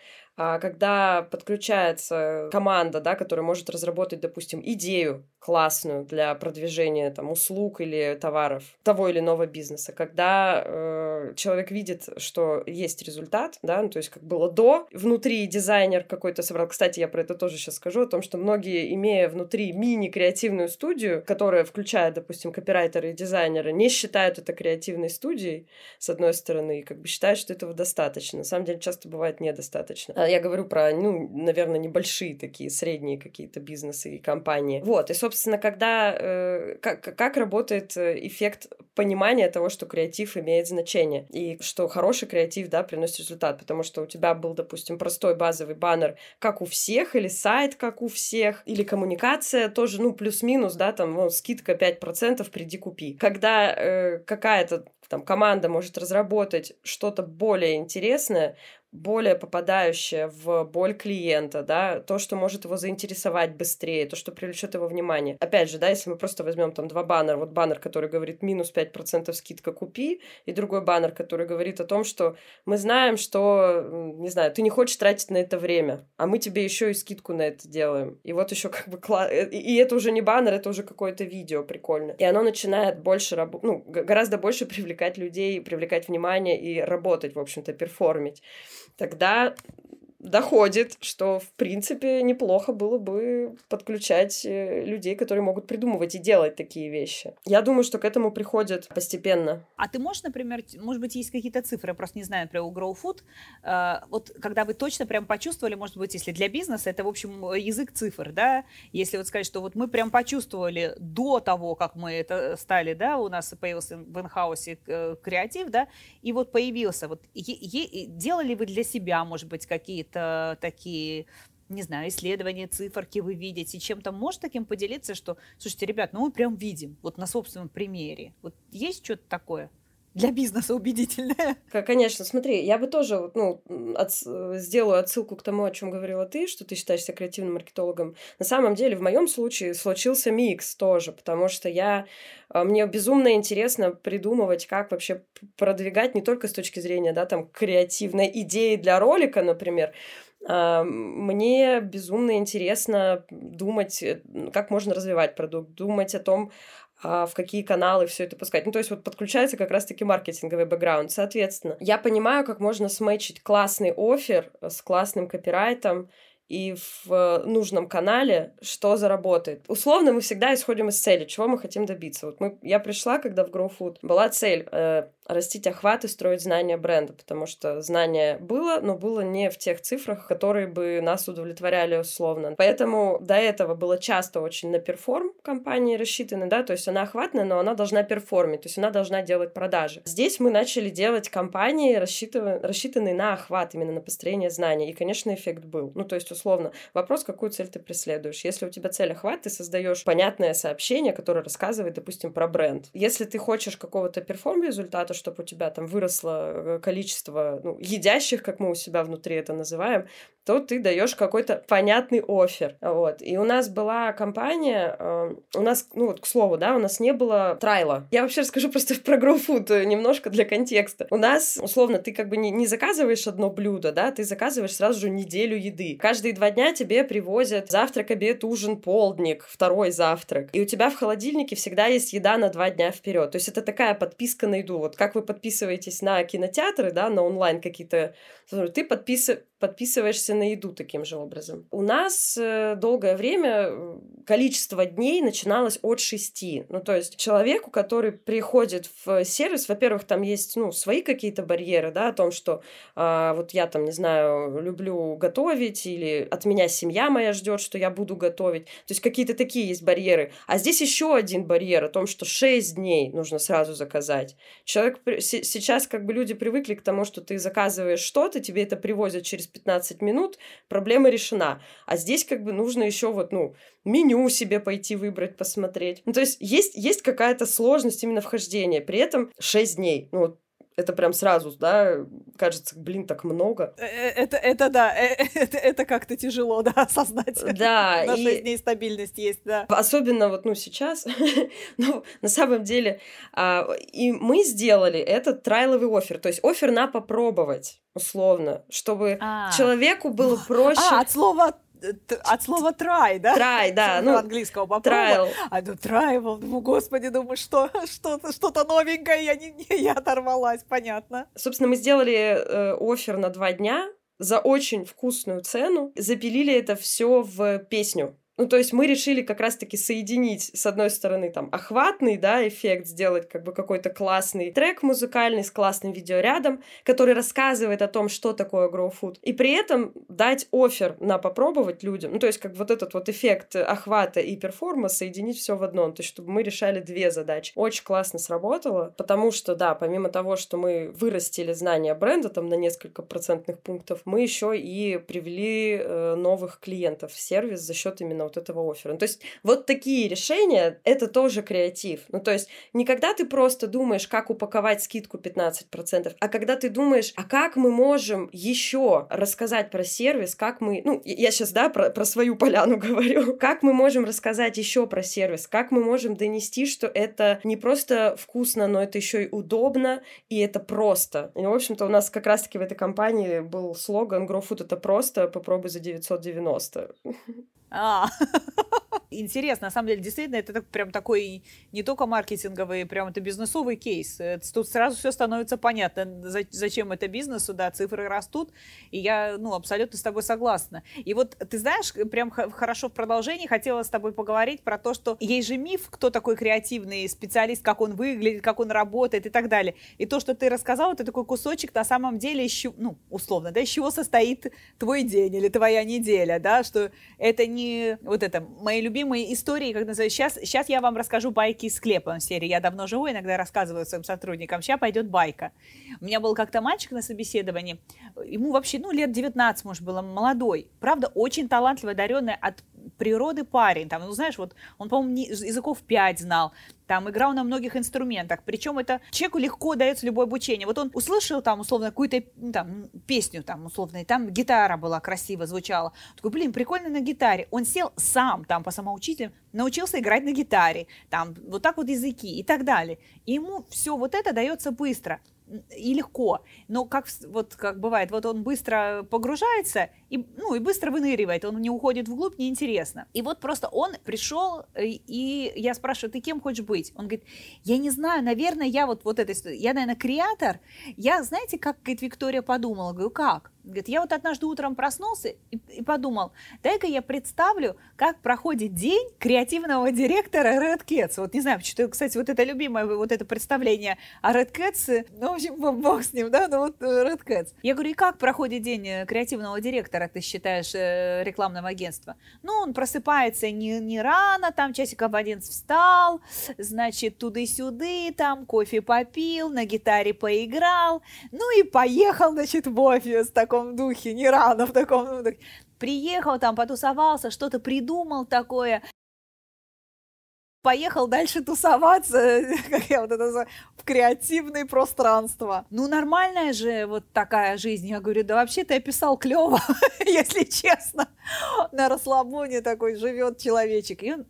когда подключается команда, да, которая может разработать, допустим, идею классную для продвижения там, услуг или товаров того или иного бизнеса, когда э, человек видит, что есть результат, да, ну, то есть как было до, внутри дизайнер какой-то собрал. Кстати, я про это тоже сейчас скажу, о том, что многие, имея внутри мини-креативную студию, которая включает, допустим, копирайтеры и дизайнеры, не считают это креативной студией, с одной стороны, и как бы считают, что этого достаточно. На самом деле часто бывает недостаточно. Я говорю про, ну, наверное, небольшие такие, средние какие-то бизнесы и компании. Вот, и, собственно, когда... Э, как, как работает э, эффект понимания того, что креатив имеет значение, и что хороший креатив, да, приносит результат, потому что у тебя был, допустим, простой базовый баннер, как у всех, или сайт, как у всех, или коммуникация тоже, ну, плюс-минус, да, там, ну, скидка 5%, приди купи. Когда э, какая-то там команда может разработать что-то более интересное, более попадающее в боль клиента, да, то, что может его заинтересовать быстрее, то, что привлечет его внимание. Опять же, да, если мы просто возьмем там два баннера, вот баннер, который говорит минус 5% скидка купи, и другой баннер, который говорит о том, что мы знаем, что, не знаю, ты не хочешь тратить на это время, а мы тебе еще и скидку на это делаем. И вот еще как бы кла... Э, и это уже не баннер, это уже какое-то видео прикольное. И оно начинает больше работать, ну, гораздо больше привлекать людей, привлекать внимание и работать, в общем-то, перформить тогда доходит, что, в принципе, неплохо было бы подключать э, людей, которые могут придумывать и делать такие вещи. Я думаю, что к этому приходят постепенно. А ты можешь, например, может быть, есть какие-то цифры, просто не знаю, например, у Grow Food, э, вот когда вы точно прям почувствовали, может быть, если для бизнеса, это, в общем, язык цифр, да, если вот сказать, что вот мы прям почувствовали до того, как мы это стали, да, у нас появился в инхаусе э, креатив, да, и вот появился, вот делали вы для себя, может быть, какие-то какие-то такие не знаю, исследования, циферки вы видите, чем-то можешь таким поделиться, что, слушайте, ребят, ну мы прям видим, вот на собственном примере. Вот есть что-то такое? Для бизнеса убедительное. Конечно, смотри, я бы тоже ну, от, сделаю отсылку к тому, о чем говорила ты, что ты считаешься креативным маркетологом. На самом деле, в моем случае случился микс тоже, потому что я а, мне безумно интересно придумывать, как вообще продвигать не только с точки зрения, да, там, креативной идеи для ролика, например, а, мне безумно интересно думать, э, как можно развивать продукт, думать о том, в какие каналы все это пускать. Ну, то есть вот подключается как раз-таки маркетинговый бэкграунд. Соответственно, я понимаю, как можно смычить классный офер с классным копирайтом, и в нужном канале, что заработает. Условно мы всегда исходим из цели, чего мы хотим добиться. Вот мы, я пришла, когда в Grow Food была цель э, растить охват и строить знание бренда, потому что знание было, но было не в тех цифрах, которые бы нас удовлетворяли условно. Поэтому до этого было часто очень на перформ компании рассчитаны, да, то есть она охватная, но она должна перформить, то есть она должна делать продажи. Здесь мы начали делать компании, рассчитанные на охват, именно на построение знаний, и, конечно, эффект был. Ну, то есть, условно, вопрос, какую цель ты преследуешь. Если у тебя цель охват, ты создаешь понятное сообщение, которое рассказывает, допустим, про бренд. Если ты хочешь какого-то перформ-результата, чтобы у тебя там выросло э, количество ну, едящих, как мы у себя внутри это называем, то ты даешь какой-то понятный офер. Вот. И у нас была компания, э, у нас, ну вот, к слову, да, у нас не было трайла. Я вообще расскажу просто про GrowFood э, немножко для контекста. У нас, условно, ты как бы не, не заказываешь одно блюдо, да, ты заказываешь сразу же неделю еды. Каждые два дня тебе привозят завтрак, обед, ужин, полдник, второй завтрак. И у тебя в холодильнике всегда есть еда на два дня вперед. То есть это такая подписка на еду. Вот как вы подписываетесь на кинотеатры, да, на онлайн какие-то... Ты подпис... подписываешься на еду таким же образом. У нас э, долгое время количество дней начиналось от шести. Ну, то есть человеку, который приходит в сервис, во-первых, там есть, ну, свои какие-то барьеры, да, о том, что э, вот я там, не знаю, люблю готовить, или от меня семья моя ждет, что я буду готовить. То есть какие-то такие есть барьеры. А здесь еще один барьер о том, что шесть дней нужно сразу заказать. Человек сейчас как бы люди привыкли к тому, что ты заказываешь что-то, тебе это привозят через 15 минут, проблема решена. А здесь как бы нужно еще вот, ну, меню себе пойти выбрать, посмотреть. Ну, то есть есть, есть какая-то сложность именно вхождения. При этом 6 дней. Ну, вот это прям сразу, да, кажется, блин, так много. Э, э, это, это да, э, это, это как-то тяжело, да, осознать. Да. На 6 и... дней стабильность есть, да. Особенно вот, ну, сейчас, ну, на самом деле, а, и мы сделали этот трайловый офер, то есть офер на попробовать, условно, чтобы а. человеку было проще... А, от слова от слова try, да? Try, да. Ну, английского попробовать. А ну tribal, ну, господи, думаю, что, что-то, что-то новенькое, я, не, я оторвалась, понятно. Собственно, мы сделали э, офер на два дня за очень вкусную цену, запилили это все в песню. Ну, то есть мы решили как раз-таки соединить, с одной стороны, там, охватный, да, эффект, сделать как бы какой-то классный трек музыкальный с классным видеорядом, который рассказывает о том, что такое Grow Food, и при этом дать офер на попробовать людям, ну, то есть как вот этот вот эффект охвата и перформа соединить все в одном, то есть чтобы мы решали две задачи. Очень классно сработало, потому что, да, помимо того, что мы вырастили знания бренда там на несколько процентных пунктов, мы еще и привели э, новых клиентов в сервис за счет именно вот этого оффера. Ну, то есть вот такие решения — это тоже креатив. Ну, то есть не когда ты просто думаешь, как упаковать скидку 15%, а когда ты думаешь, а как мы можем еще рассказать про сервис, как мы... Ну, я сейчас, да, про, про свою поляну говорю. Как мы можем рассказать еще про сервис, как мы можем донести, что это не просто вкусно, но это еще и удобно, и это просто. И, в общем-то, у нас как раз-таки в этой компании был слоган «Grow Food — это просто, попробуй за 990». А, интересно, на самом деле, действительно, это прям такой не только маркетинговый, прям это бизнесовый кейс. Тут сразу все становится понятно, зачем это бизнесу, да, цифры растут, и я, ну, абсолютно с тобой согласна. И вот, ты знаешь, прям хорошо в продолжении хотела с тобой поговорить про то, что есть же миф, кто такой креативный специалист, как он выглядит, как он работает и так далее. И то, что ты рассказал, это такой кусочек, на самом деле, еще, ну, условно, да, из чего состоит твой день или твоя неделя, да, что это не вот это, мои любимые истории, как называется, сейчас, сейчас я вам расскажу байки из склепа серии. Я давно живу, иногда рассказываю своим сотрудникам. Сейчас пойдет байка. У меня был как-то мальчик на собеседовании, ему вообще, ну, лет 19, может, было, молодой. Правда, очень талантливый, одаренный от природы парень. Там, ну, знаешь, вот он, по-моему, языков 5 знал, там играл на многих инструментах. Причем это человеку легко дается любое обучение. Вот он услышал там, условно, какую-то там, песню, там, условно, и там гитара была красиво, звучала. Такой, блин, прикольно на гитаре. Он сел сам там по самоучителям, научился играть на гитаре, там, вот так вот языки и так далее. И ему все вот это дается быстро и легко. Но как, вот, как бывает, вот он быстро погружается и, ну, и быстро выныривает, он не уходит вглубь, неинтересно. И вот просто он пришел, и я спрашиваю, ты кем хочешь быть? Он говорит, я не знаю, наверное, я вот, вот это, я, наверное, креатор. Я, знаете, как, говорит, Виктория подумала? Говорю, как? Говорит, я вот однажды утром проснулся и, и подумал, дай-ка я представлю, как проходит день креативного директора Red Cats. Вот не знаю, что, кстати, вот это любимое вот это представление о Red Cats, ну, в общем, бог с ним, да, ну вот э, Red Cats. Я говорю, и как проходит день э, креативного директора, ты считаешь, э, рекламного агентства? Ну, он просыпается не, не рано, там часиков в 11 встал, значит, туды-сюды, там кофе попил, на гитаре поиграл, ну и поехал, значит, в офис в таком духе, не рано в таком духе. Приехал там, потусовался, что-то придумал такое, поехал дальше тусоваться, как я вот это называю, в креативное пространство. Ну, нормальная же вот такая жизнь. Я говорю, да вообще ты описал клево, если честно. На расслабоне такой живет человечек. И, он,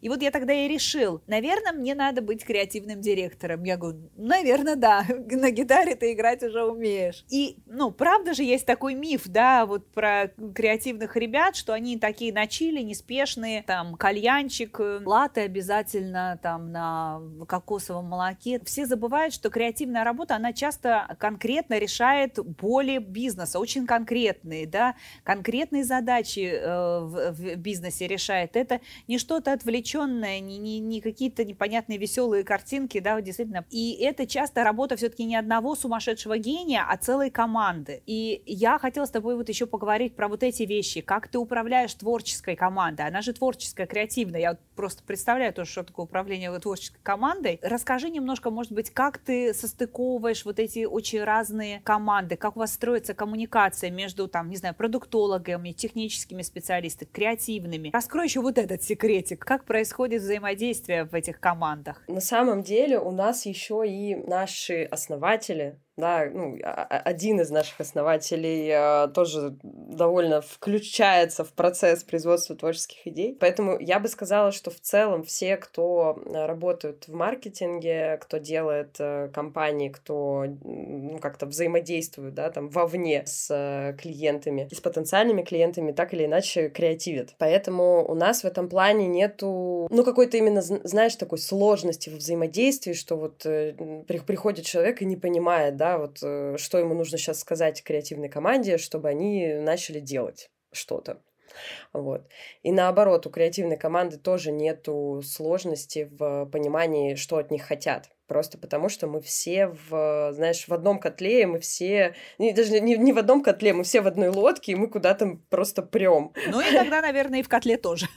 и вот я тогда и решил, наверное, мне надо быть креативным директором. Я говорю, наверное, да, на гитаре ты играть уже умеешь. И, ну, правда же есть такой миф, да, вот про креативных ребят, что они такие на чили, неспешные, там, кальянчик, э, латы обязательно там на кокосовом молоке. Все забывают, что креативная работа, она часто конкретно решает боли бизнеса, очень конкретные, да, конкретные задачи э, в, в бизнесе решает. Это не что-то отвлеченное, не, не, не какие-то непонятные веселые картинки, да, действительно. И это часто работа все-таки не одного сумасшедшего гения, а целой команды. И я хотела с тобой вот еще поговорить про вот эти вещи, как ты управляешь творческой командой. Она же творческая, креативная. Я просто представляю то, что такое управление творческой командой. Расскажи немножко, может быть, как ты состыковываешь вот эти очень разные команды, как у вас строится коммуникация между, там, не знаю, продуктологами, техническими специалистами, креативными. Раскрой еще вот этот секретик, как происходит взаимодействие в этих командах. На самом деле у нас еще и наши основатели, да, ну, один из наших основателей э, тоже довольно включается в процесс производства творческих идей. Поэтому я бы сказала, что в целом все, кто работают в маркетинге, кто делает э, компании, кто ну, как-то взаимодействует, да, там вовне с э, клиентами с потенциальными клиентами, так или иначе креативят. Поэтому у нас в этом плане нету, ну, какой-то именно, знаешь, такой сложности в взаимодействии, что вот э, приходит человек и не понимает, да, да, вот э, что ему нужно сейчас сказать креативной команде, чтобы они начали делать что-то. Вот. И наоборот, у креативной команды тоже нету сложности в понимании, что от них хотят. Просто потому, что мы все в, знаешь, в одном котле, мы все, не, даже не, не в одном котле, мы все в одной лодке, и мы куда-то просто прем. Ну и тогда, наверное, и в котле тоже.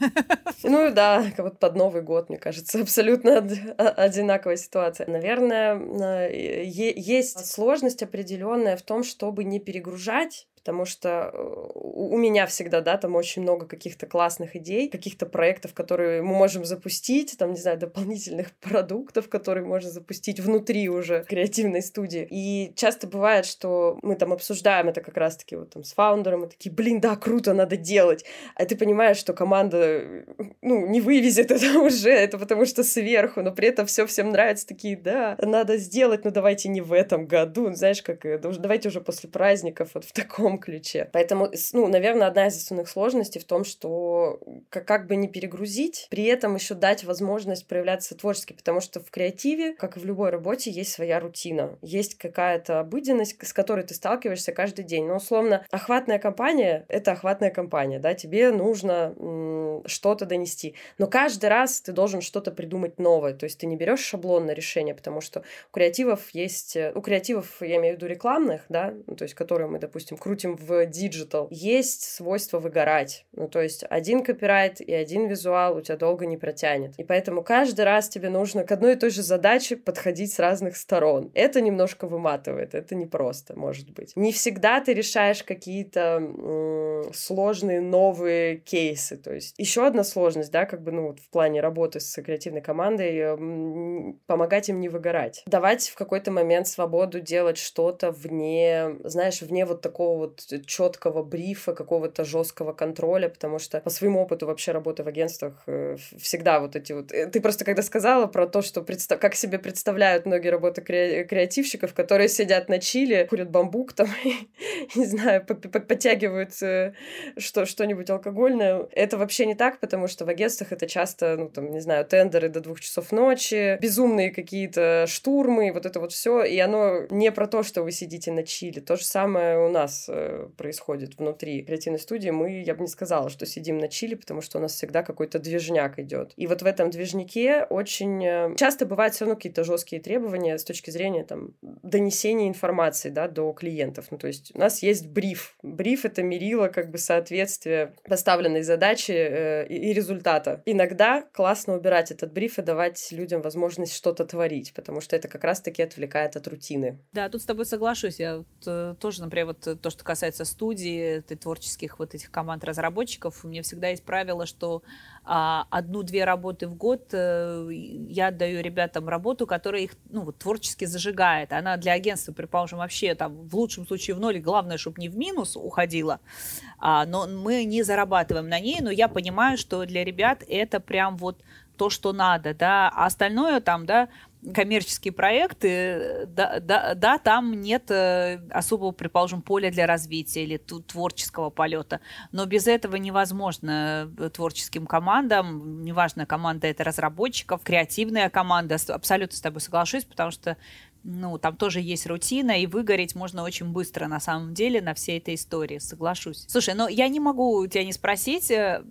Ну да, вот под Новый год, мне кажется, абсолютно одинаковая ситуация. Наверное, есть сложность определенная в том, чтобы не перегружать потому что э, у меня всегда, да, там очень много каких-то классных идей, каких-то проектов, которые мы можем запустить, там, не знаю, дополнительных продуктов, которые можно запустить внутри уже креативной студии. И часто бывает, что мы там обсуждаем это как раз-таки вот там с фаундером, и такие, блин, да, круто, надо делать. А ты понимаешь, что команда, ну, не вывезет это уже, это потому что сверху, но при этом все всем нравится, такие, да, надо сделать, но давайте не в этом году, знаешь, как, давайте уже после праздников вот в таком ключе. Поэтому, ну, наверное, одна из основных сложностей в том, что как, как бы не перегрузить, при этом еще дать возможность проявляться творчески, потому что в креативе, как и в любой работе, есть своя рутина, есть какая-то обыденность, с которой ты сталкиваешься каждый день. Но, условно, охватная кампания — это охватная кампания, да, тебе нужно что-то донести. Но каждый раз ты должен что-то придумать новое, то есть ты не берешь шаблонное решение, потому что у креативов есть... У креативов, я имею в виду рекламных, да, ну, то есть которые мы, допустим, крутим крутим в диджитал, есть свойство выгорать. Ну, то есть один копирайт и один визуал у тебя долго не протянет. И поэтому каждый раз тебе нужно к одной и той же задаче подходить с разных сторон. Это немножко выматывает, это непросто, может быть. Не всегда ты решаешь какие-то сложные новые кейсы. То есть еще одна сложность, да, как бы, ну, вот в плане работы с креативной командой, м- помогать им не выгорать. Давать в какой-то момент свободу делать что-то вне, знаешь, вне вот такого вот четкого брифа, какого-то жесткого контроля, потому что по своему опыту вообще работы в агентствах э, всегда вот эти вот... Э, ты просто когда сказала про то, что представ... как себе представляют многие работы кре... креативщиков, которые сидят на чили, курят бамбук там, не знаю, подтягивают э, что... что-нибудь алкогольное. Это вообще не так, потому что в агентствах это часто, ну там, не знаю, тендеры до двух часов ночи, безумные какие-то штурмы, вот это вот все, и оно не про то, что вы сидите на чили. То же самое у нас э, происходит внутри креативной студии, мы, я бы не сказала, что сидим на чили, потому что у нас всегда какой-то движняк идет. И вот в этом движнике очень э, часто бывают все равно какие-то жесткие требования с точки зрения там донесения информации, да, до клиентов. Ну, то есть у нас есть бриф. Бриф — это мерило как бы соответствия поставленной задачи э, и, результата. Иногда классно убирать этот бриф и давать людям возможность что-то творить, потому что это как раз-таки отвлекает от рутины. Да, тут с тобой соглашусь. Я э, тоже, например, вот то, что касается студии, творческих вот этих команд разработчиков, у меня всегда есть правило, что а, одну-две работы в год э, я отдаю ребятам работу, которая их ну, вот, творчески зажигает. Она для агентства, предположим, вообще там в лучшем случае в ноль, главное, чтобы не в минус уходила, а, но мы не зарабатываем на ней, но я понимаю, что для ребят это прям вот то, что надо, да, а остальное там, да, коммерческие проекты, да, да, да, там нет э, особого, предположим, поля для развития или творческого полета. Но без этого невозможно э, творческим командам, неважно, команда это разработчиков, креативная команда, абсолютно с тобой соглашусь, потому что ну, там тоже есть рутина, и выгореть можно очень быстро, на самом деле, на всей этой истории, соглашусь. Слушай, но я не могу тебя не спросить э,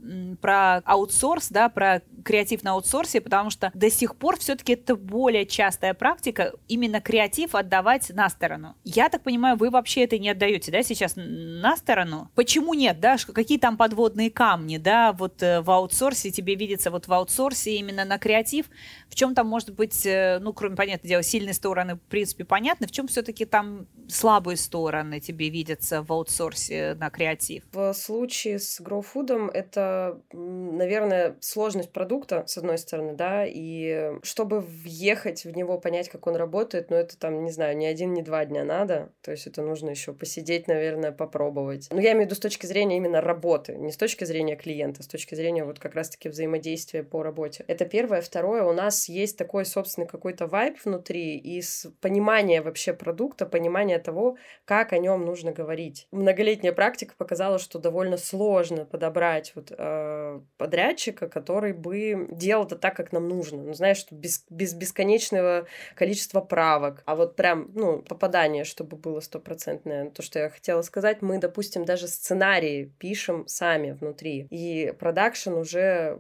про аутсорс, да, про креатив на аутсорсе, потому что до сих пор все-таки это более частая практика, именно креатив отдавать на сторону. Я так понимаю, вы вообще это не отдаете, да, сейчас на сторону? Почему нет, да, какие там подводные камни, да, вот э, в аутсорсе тебе видится вот в аутсорсе именно на креатив, в чем там может быть, э, ну, кроме, понятное дело, сильной стороны в принципе, понятно. В чем все-таки там слабые стороны тебе видятся в аутсорсе на креатив? В случае с GrowFood это, наверное, сложность продукта, с одной стороны, да, и чтобы въехать в него, понять, как он работает, ну, это там, не знаю, ни один, ни два дня надо, то есть это нужно еще посидеть, наверное, попробовать. Но я имею в виду с точки зрения именно работы, не с точки зрения клиента, с точки зрения вот как раз-таки взаимодействия по работе. Это первое. Второе, у нас есть такой собственный какой-то вайб внутри, и с понимание вообще продукта, понимание того, как о нем нужно говорить. Многолетняя практика показала, что довольно сложно подобрать вот, э, подрядчика, который бы делал это так, как нам нужно. Ну, знаешь, что без, без бесконечного количества правок, а вот прям, ну, попадание, чтобы было стопроцентное. То, что я хотела сказать, мы, допустим, даже сценарии пишем сами внутри, и продакшн уже,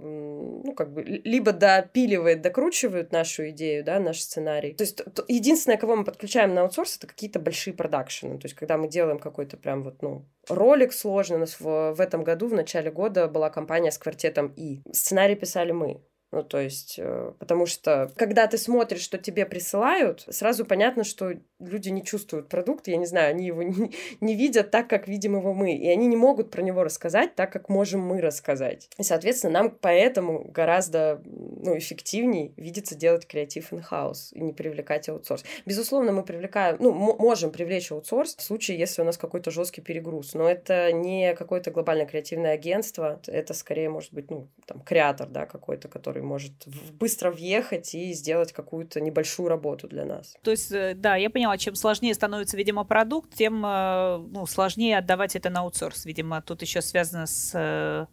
ну, как бы, либо допиливает, докручивает нашу идею, да, наш сценарий. То есть единственное, единственное, кого мы подключаем на аутсорс, это какие-то большие продакшены. То есть, когда мы делаем какой-то прям вот, ну, ролик сложный. У нас в, в этом году, в начале года, была компания с квартетом И. Сценарий писали мы. Ну, то есть, э, потому что, когда ты смотришь, что тебе присылают, сразу понятно, что люди не чувствуют продукт, я не знаю, они его не, не видят так, как видим его мы, и они не могут про него рассказать так, как можем мы рассказать. И, соответственно, нам поэтому гораздо ну, эффективней видится делать креатив in-house и не привлекать аутсорс. Безусловно, мы привлекаем, ну, можем привлечь аутсорс в случае, если у нас какой-то жесткий перегруз, но это не какое-то глобальное креативное агентство, это скорее может быть, ну, там, креатор, да, какой-то, который который может быстро въехать и сделать какую-то небольшую работу для нас. То есть, э, да, я поняла, чем сложнее становится, видимо, продукт, тем э, ну, сложнее отдавать это на аутсорс. Видимо, тут еще связано с э,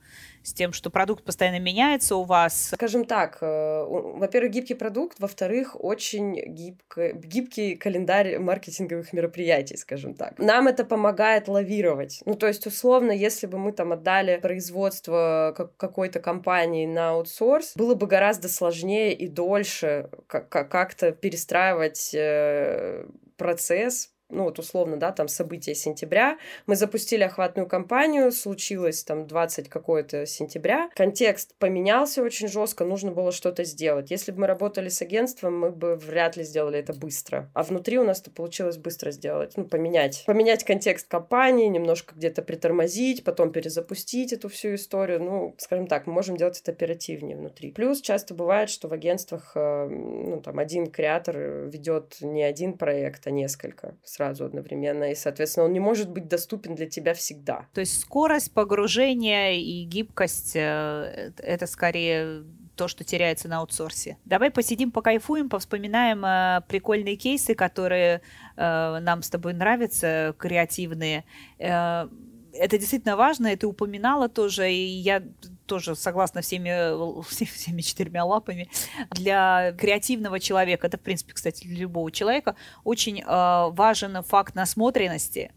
с тем, что продукт постоянно меняется у вас? Скажем так, э, во-первых, гибкий продукт, во-вторых, очень гибко, гибкий календарь маркетинговых мероприятий, скажем так. Нам это помогает лавировать. Ну, то есть, условно, если бы мы там отдали производство какой-то компании на аутсорс, было бы гораздо сложнее и дольше как-то перестраивать э, процесс ну вот условно, да, там события сентября, мы запустили охватную кампанию, случилось там 20 какое-то сентября, контекст поменялся очень жестко, нужно было что-то сделать. Если бы мы работали с агентством, мы бы вряд ли сделали это быстро. А внутри у нас это получилось быстро сделать, ну, поменять. Поменять контекст кампании, немножко где-то притормозить, потом перезапустить эту всю историю. Ну, скажем так, мы можем делать это оперативнее внутри. Плюс часто бывает, что в агентствах, э, ну, там, один креатор ведет не один проект, а несколько сразу одновременно, и, соответственно, он не может быть доступен для тебя всегда. То есть скорость погружения и гибкость э, — это скорее то, что теряется на аутсорсе. Давай посидим, покайфуем, повспоминаем э, прикольные кейсы, которые э, нам с тобой нравятся, креативные. Э, это действительно важно, это упоминала тоже, и я тоже согласна всеми, всеми четырьмя лапами. Для креативного человека, это, в принципе, кстати, для любого человека, очень э, важен факт насмотренности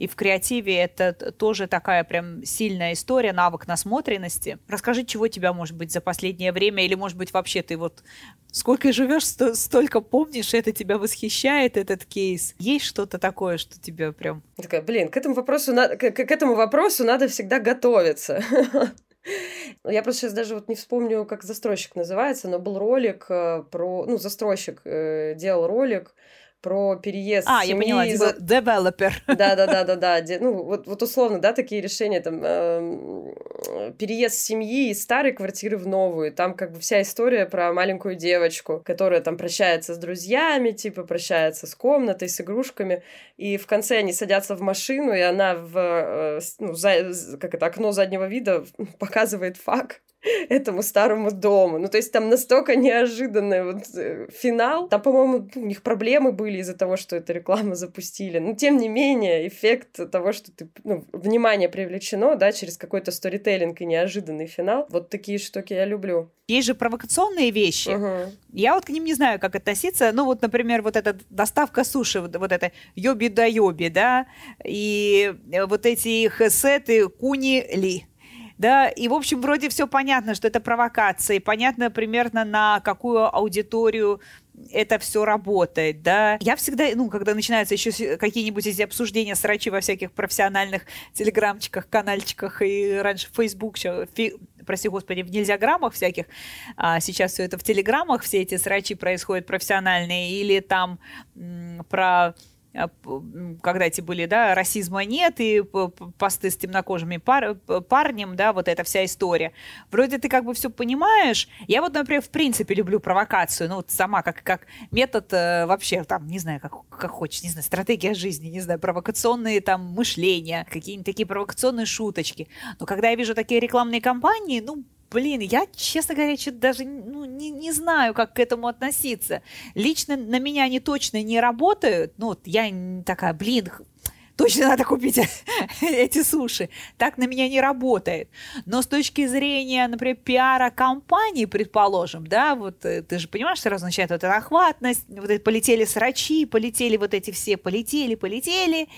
и в креативе это тоже такая прям сильная история, навык насмотренности. Расскажи, чего тебя, может быть, за последнее время, или, может быть, вообще ты вот сколько живешь, столько помнишь, это тебя восхищает, этот кейс. Есть что-то такое, что тебя прям... Такая, блин, к этому вопросу, на... к, к этому вопросу надо всегда готовиться. Я просто сейчас даже вот не вспомню, как застройщик называется, но был ролик э, про... Ну, застройщик э, делал ролик про переезд а, семьи. Я поняла, типа developer. Да-да-да-да-да. Ну, вот, вот условно, да, такие решения, там, э, переезд семьи из старой квартиры в новую, там как бы вся история про маленькую девочку, которая там прощается с друзьями, типа, прощается с комнатой, с игрушками, и в конце они садятся в машину, и она в, э, ну, за, как это, окно заднего вида показывает факт, этому старому дому. Ну, то есть там настолько неожиданный вот э, финал. Там, по-моему, у них проблемы были из-за того, что эту рекламу запустили. Но, тем не менее, эффект того, что ты, ну, внимание привлечено, да, через какой-то сторителлинг и неожиданный финал. Вот такие штуки я люблю. Есть же провокационные вещи. Угу. Я вот к ним не знаю, как относиться. Ну, вот, например, вот эта доставка суши, вот, вот это йоби да йоби, да, и вот эти их сеты куни-ли да, и, в общем, вроде все понятно, что это провокация, и понятно примерно на какую аудиторию это все работает, да. Я всегда, ну, когда начинаются еще какие-нибудь эти обсуждения срачи во всяких профессиональных телеграмчиках, канальчиках и раньше в Facebook, фи, прости господи, в нельзяграммах всяких, а сейчас все это в телеграммах, все эти срачи происходят профессиональные, или там м, про когда эти были, да, расизма нет, и посты с темнокожими пар, парнем, да, вот эта вся история. Вроде ты как бы все понимаешь. Я вот, например, в принципе люблю провокацию, ну, вот сама как, как метод э, вообще, там, не знаю, как, как хочешь, не знаю, стратегия жизни, не знаю, провокационные там мышления, какие-нибудь такие провокационные шуточки. Но когда я вижу такие рекламные кампании, ну, Блин, я, честно говоря, что даже ну, не, не знаю, как к этому относиться. Лично на меня они точно не работают. Ну, вот я такая, блин, точно надо купить эти суши. Так на меня не работает. Но с точки зрения, например, пиара компании, предположим, да, вот э, ты же понимаешь, сразу начинает вот эта охватность, вот эти полетели срачи, полетели вот эти все, полетели, полетели,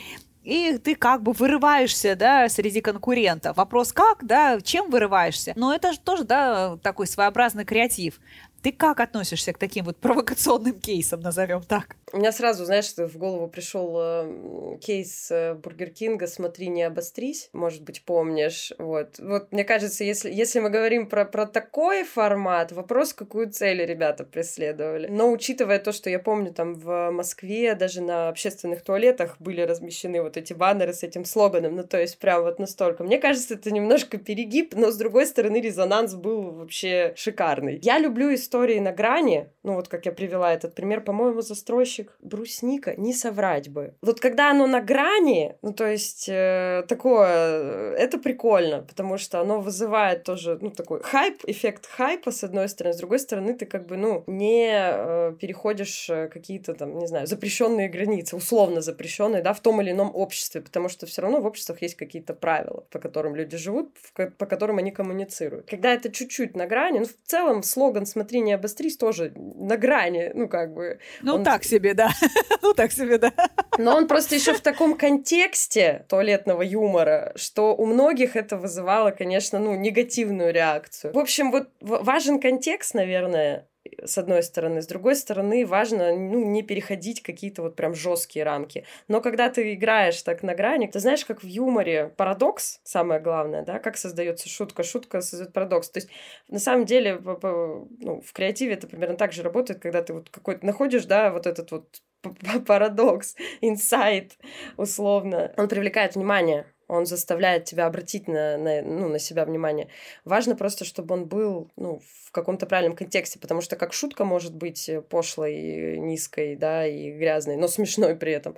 и ты как бы вырываешься, да, среди конкурентов. Вопрос как, да, чем вырываешься? Но это же тоже, да, такой своеобразный креатив. Ты как относишься к таким вот провокационным кейсам, назовем так? У меня сразу, знаешь, в голову пришел э, кейс э, Бургер Кинга «Смотри, не обострись», может быть, помнишь. Вот, вот мне кажется, если, если мы говорим про, про такой формат, вопрос, какую цель ребята преследовали. Но учитывая то, что я помню, там в Москве даже на общественных туалетах были размещены вот эти баннеры с этим слоганом, ну то есть прям вот настолько. Мне кажется, это немножко перегиб, но с другой стороны резонанс был вообще шикарный. Я люблю историю истории на грани, ну вот как я привела этот пример, по-моему, застройщик брусника, не соврать бы. Вот когда оно на грани, ну то есть э, такое, это прикольно, потому что оно вызывает тоже, ну такой хайп, эффект хайпа с одной стороны, с другой стороны ты как бы, ну, не э, переходишь э, какие-то там, не знаю, запрещенные границы, условно запрещенные, да, в том или ином обществе, потому что все равно в обществах есть какие-то правила, по которым люди живут, по которым они коммуницируют. Когда это чуть-чуть на грани, ну, в целом слоган «смотри, не обострись» тоже на грани, ну, как бы. Ну, он... так себе, да. ну, так себе, да. Но он просто еще в таком контексте туалетного юмора, что у многих это вызывало, конечно, ну, негативную реакцию. В общем, вот важен контекст, наверное, с одной стороны. С другой стороны, важно ну, не переходить какие-то вот прям жесткие рамки. Но когда ты играешь так на грани, ты знаешь, как в юморе парадокс, самое главное, да, как создается шутка. Шутка создает парадокс. То есть, на самом деле, ну, в креативе это примерно так же работает, когда ты вот какой-то находишь, да, вот этот вот парадокс, инсайт, условно. Он привлекает внимание он заставляет тебя обратить на, на, ну, на себя внимание. Важно просто, чтобы он был ну, в каком-то правильном контексте, потому что как шутка может быть пошлой, низкой, да, и грязной, но смешной при этом.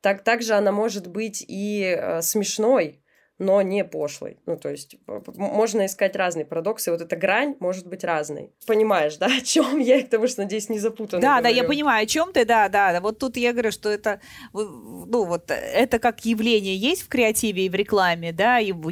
Так, также она может быть и э, смешной, но не пошлой. Ну, то есть можно искать разные парадоксы, вот эта грань может быть разной. Понимаешь, да, о чем я, потому что, надеюсь, не запутанно Да, говорю. да, я понимаю, о чем ты, да, да. Вот тут я говорю, что это, ну, вот это как явление есть в креативе и в рекламе, да, его,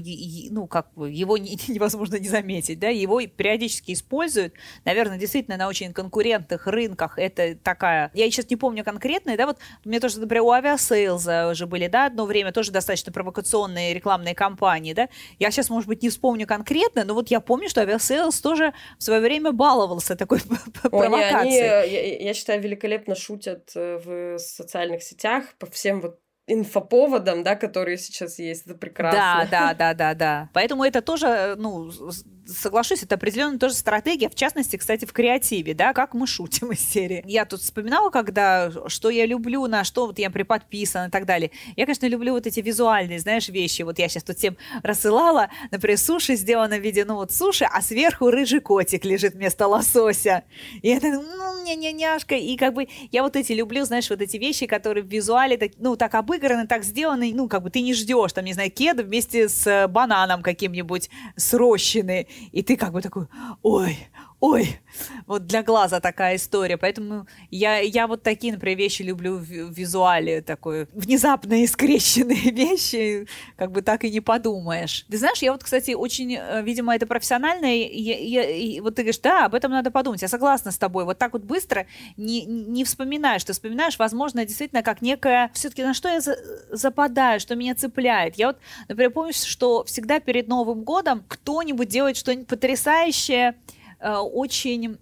ну, как его невозможно не заметить, да, его периодически используют, наверное, действительно на очень конкурентных рынках это такая, я сейчас не помню конкретные, да, вот мне тоже, например, у авиасейлза уже были, да, одно время тоже достаточно провокационные рекламные кампании, да, я сейчас, может быть, не вспомню конкретно, но вот я помню, что авиасейлз тоже в свое время баловался такой провокацией. я, я считаю, великолепно шутят э, в социальных сетях по всем вот инфоповодам, да, которые сейчас есть. Это прекрасно. Да, да, да, да, да. Поэтому это тоже, э, ну, соглашусь, это определенная тоже стратегия, в частности, кстати, в креативе, да, как мы шутим из серии. Я тут вспоминала, когда, что я люблю, на что вот я приподписан и так далее. Я, конечно, люблю вот эти визуальные, знаешь, вещи. Вот я сейчас тут всем рассылала, например, суши сделано в виде, ну, вот суши, а сверху рыжий котик лежит вместо лосося. И это, ну, не-не-няшка. И как бы я вот эти люблю, знаешь, вот эти вещи, которые в визуале, так, ну, так обыграны, так сделаны, ну, как бы ты не ждешь, там, не знаю, кеды вместе с бананом каким-нибудь срощенный и ты как бы такой, ой, ой, вот для глаза такая история. Поэтому я, я вот такие, например, вещи люблю в визуале, такой внезапные скрещенные вещи, как бы так и не подумаешь. Ты знаешь, я вот, кстати, очень, э, видимо, это профессионально, и, и, и вот ты говоришь, да, об этом надо подумать. Я согласна с тобой. Вот так вот быстро не, не вспоминаешь. Ты вспоминаешь, возможно, действительно, как некое... Все-таки на что я за, западаю, что меня цепляет? Я вот, например, помню, что всегда перед Новым годом кто-нибудь делает что-нибудь потрясающее, очень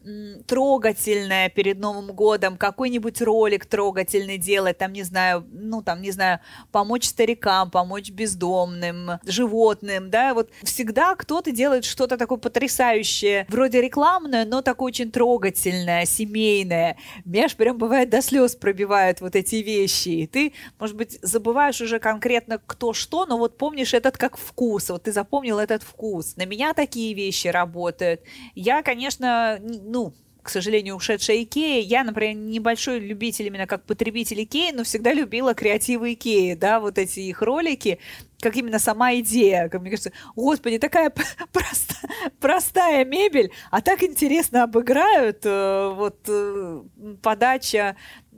трогательное перед Новым годом, какой-нибудь ролик трогательный делать, там, не знаю, ну, там, не знаю, помочь старикам, помочь бездомным, животным, да, вот всегда кто-то делает что-то такое потрясающее, вроде рекламное, но такое очень трогательное, семейное. Меня аж прям бывает до слез пробивают вот эти вещи, и ты, может быть, забываешь уже конкретно кто что, но вот помнишь этот как вкус, вот ты запомнил этот вкус. На меня такие вещи работают. Я, конечно, ну, к сожалению, ушедшая Икея. Я, например, небольшой любитель именно как потребитель Икеи, но всегда любила креативы Икеи, да, вот эти их ролики, как именно сама идея. Как мне кажется, господи, такая проста, простая мебель, а так интересно обыграют э, вот э, подача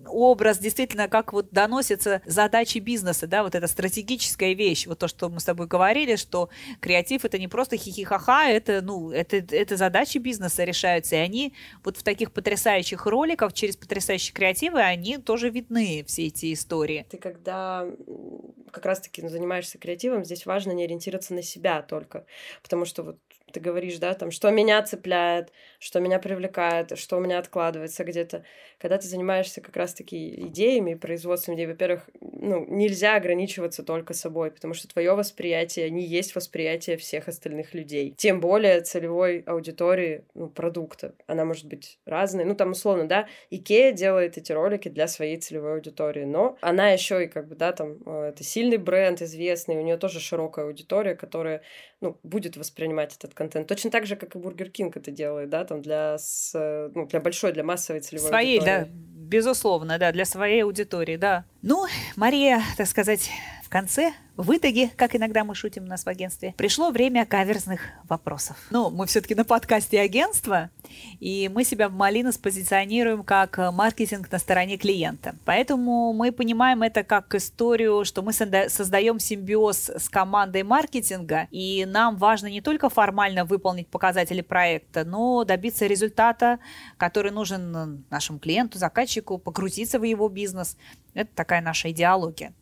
образ действительно, как вот доносятся задачи бизнеса, да, вот эта стратегическая вещь, вот то, что мы с тобой говорили, что креатив это не просто хихихаха, это, ну, это, это задачи бизнеса решаются, и они вот в таких потрясающих роликах, через потрясающие креативы, они тоже видны, все эти истории. Ты когда как раз-таки ну, занимаешься креативом, здесь важно не ориентироваться на себя только, потому что вот ты говоришь, да, там, что меня цепляет, что меня привлекает, что у меня откладывается где-то. Когда ты занимаешься как раз-таки идеями, производством идей, во-первых, ну, нельзя ограничиваться только собой, потому что твое восприятие не есть восприятие всех остальных людей. Тем более целевой аудитории ну, продукта. Она может быть разной. Ну, там, условно, да, Икея делает эти ролики для своей целевой аудитории, но она еще и как бы, да, там, э, это сильный бренд, известный, у нее тоже широкая аудитория, которая, ну, будет воспринимать этот контент. Точно так же, как и Бургер Кинг это делает, да, там для, с, ну, для большой, для массовой целевой Своей, аудитории. да, безусловно, да, для своей аудитории, да. Ну, Мария, так сказать, в конце в итоге, как иногда мы шутим у нас в агентстве, пришло время каверзных вопросов. Ну, мы все-таки на подкасте агентства, и мы себя в Molinos позиционируем как маркетинг на стороне клиента. Поэтому мы понимаем это как историю, что мы создаем симбиоз с командой маркетинга, и нам важно не только формально выполнить показатели проекта, но добиться результата, который нужен нашему клиенту, заказчику, покрутиться в его бизнес. Это такая наша идеология.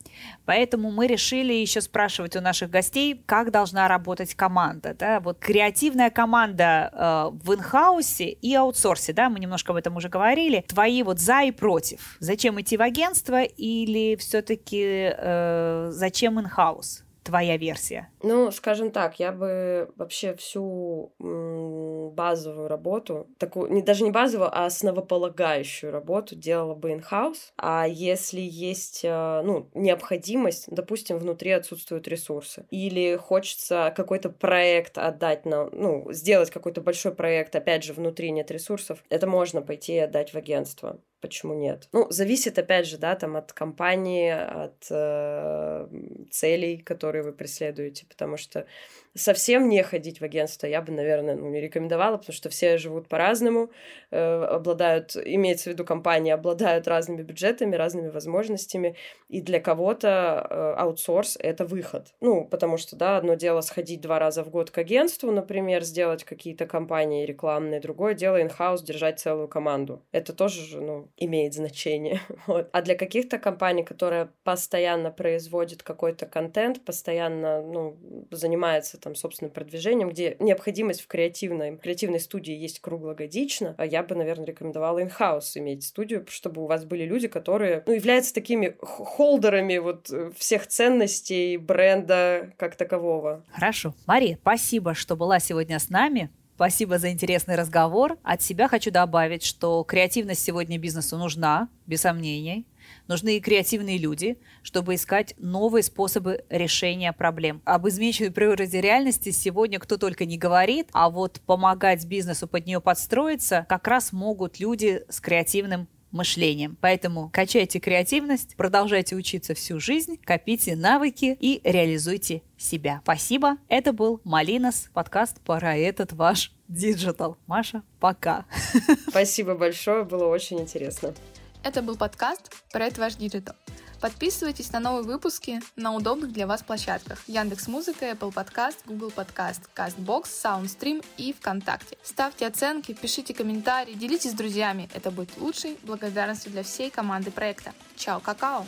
Поэтому мы решили еще спрашивать у наших гостей, как должна работать команда. Да? Вот креативная команда э, в инхаусе и аутсорсе, да, мы немножко об этом уже говорили. Твои вот за и против. Зачем идти в агентство или все-таки э, зачем инхаус? Твоя версия? Ну, скажем так, я бы вообще всю базовую работу, такую, не, даже не базовую, а основополагающую работу делала бы in-house. А если есть, э, ну, необходимость, допустим, внутри отсутствуют ресурсы, или хочется какой-то проект отдать на, ну, сделать какой-то большой проект, опять же, внутри нет ресурсов, это можно пойти и отдать в агентство почему нет? Ну, зависит, опять же, да, там от компании, от э, целей, которые вы преследуете, потому что совсем не ходить в агентство я бы, наверное, ну, не рекомендовала, потому что все живут по-разному, э, обладают, имеется в виду компании, обладают разными бюджетами, разными возможностями, и для кого-то э, аутсорс — это выход. Ну, потому что, да, одно дело сходить два раза в год к агентству, например, сделать какие-то компании рекламные, другое дело in-house держать целую команду. Это тоже, ну, имеет значение. вот. А для каких-то компаний, которые постоянно производят какой-то контент, постоянно, ну, занимается там собственным продвижением, где необходимость в креативной, креативной студии есть круглогодично, а я бы, наверное, рекомендовала in-house иметь студию, чтобы у вас были люди, которые, ну, являются такими холдерами вот э, всех ценностей бренда как такового. Хорошо. Мария, спасибо, что была сегодня с нами. Спасибо за интересный разговор. От себя хочу добавить, что креативность сегодня бизнесу нужна, без сомнений. Нужны креативные люди, чтобы искать новые способы решения проблем. Об изменчивой природе реальности сегодня кто только не говорит, а вот помогать бизнесу под нее подстроиться как раз могут люди с креативным мышлением. Поэтому качайте креативность, продолжайте учиться всю жизнь, копите навыки и реализуйте себя. Спасибо. Это был Малинос, подкаст про этот ваш digital. Маша, пока. Спасибо большое, было очень интересно. Это был подкаст «Про этот ваш Digital». Подписывайтесь на новые выпуски на удобных для вас площадках Яндекс Музыка, Apple Podcast, Google Podcast, CastBox, SoundStream и ВКонтакте. Ставьте оценки, пишите комментарии, делитесь с друзьями. Это будет лучшей благодарностью для всей команды проекта. Чао, какао!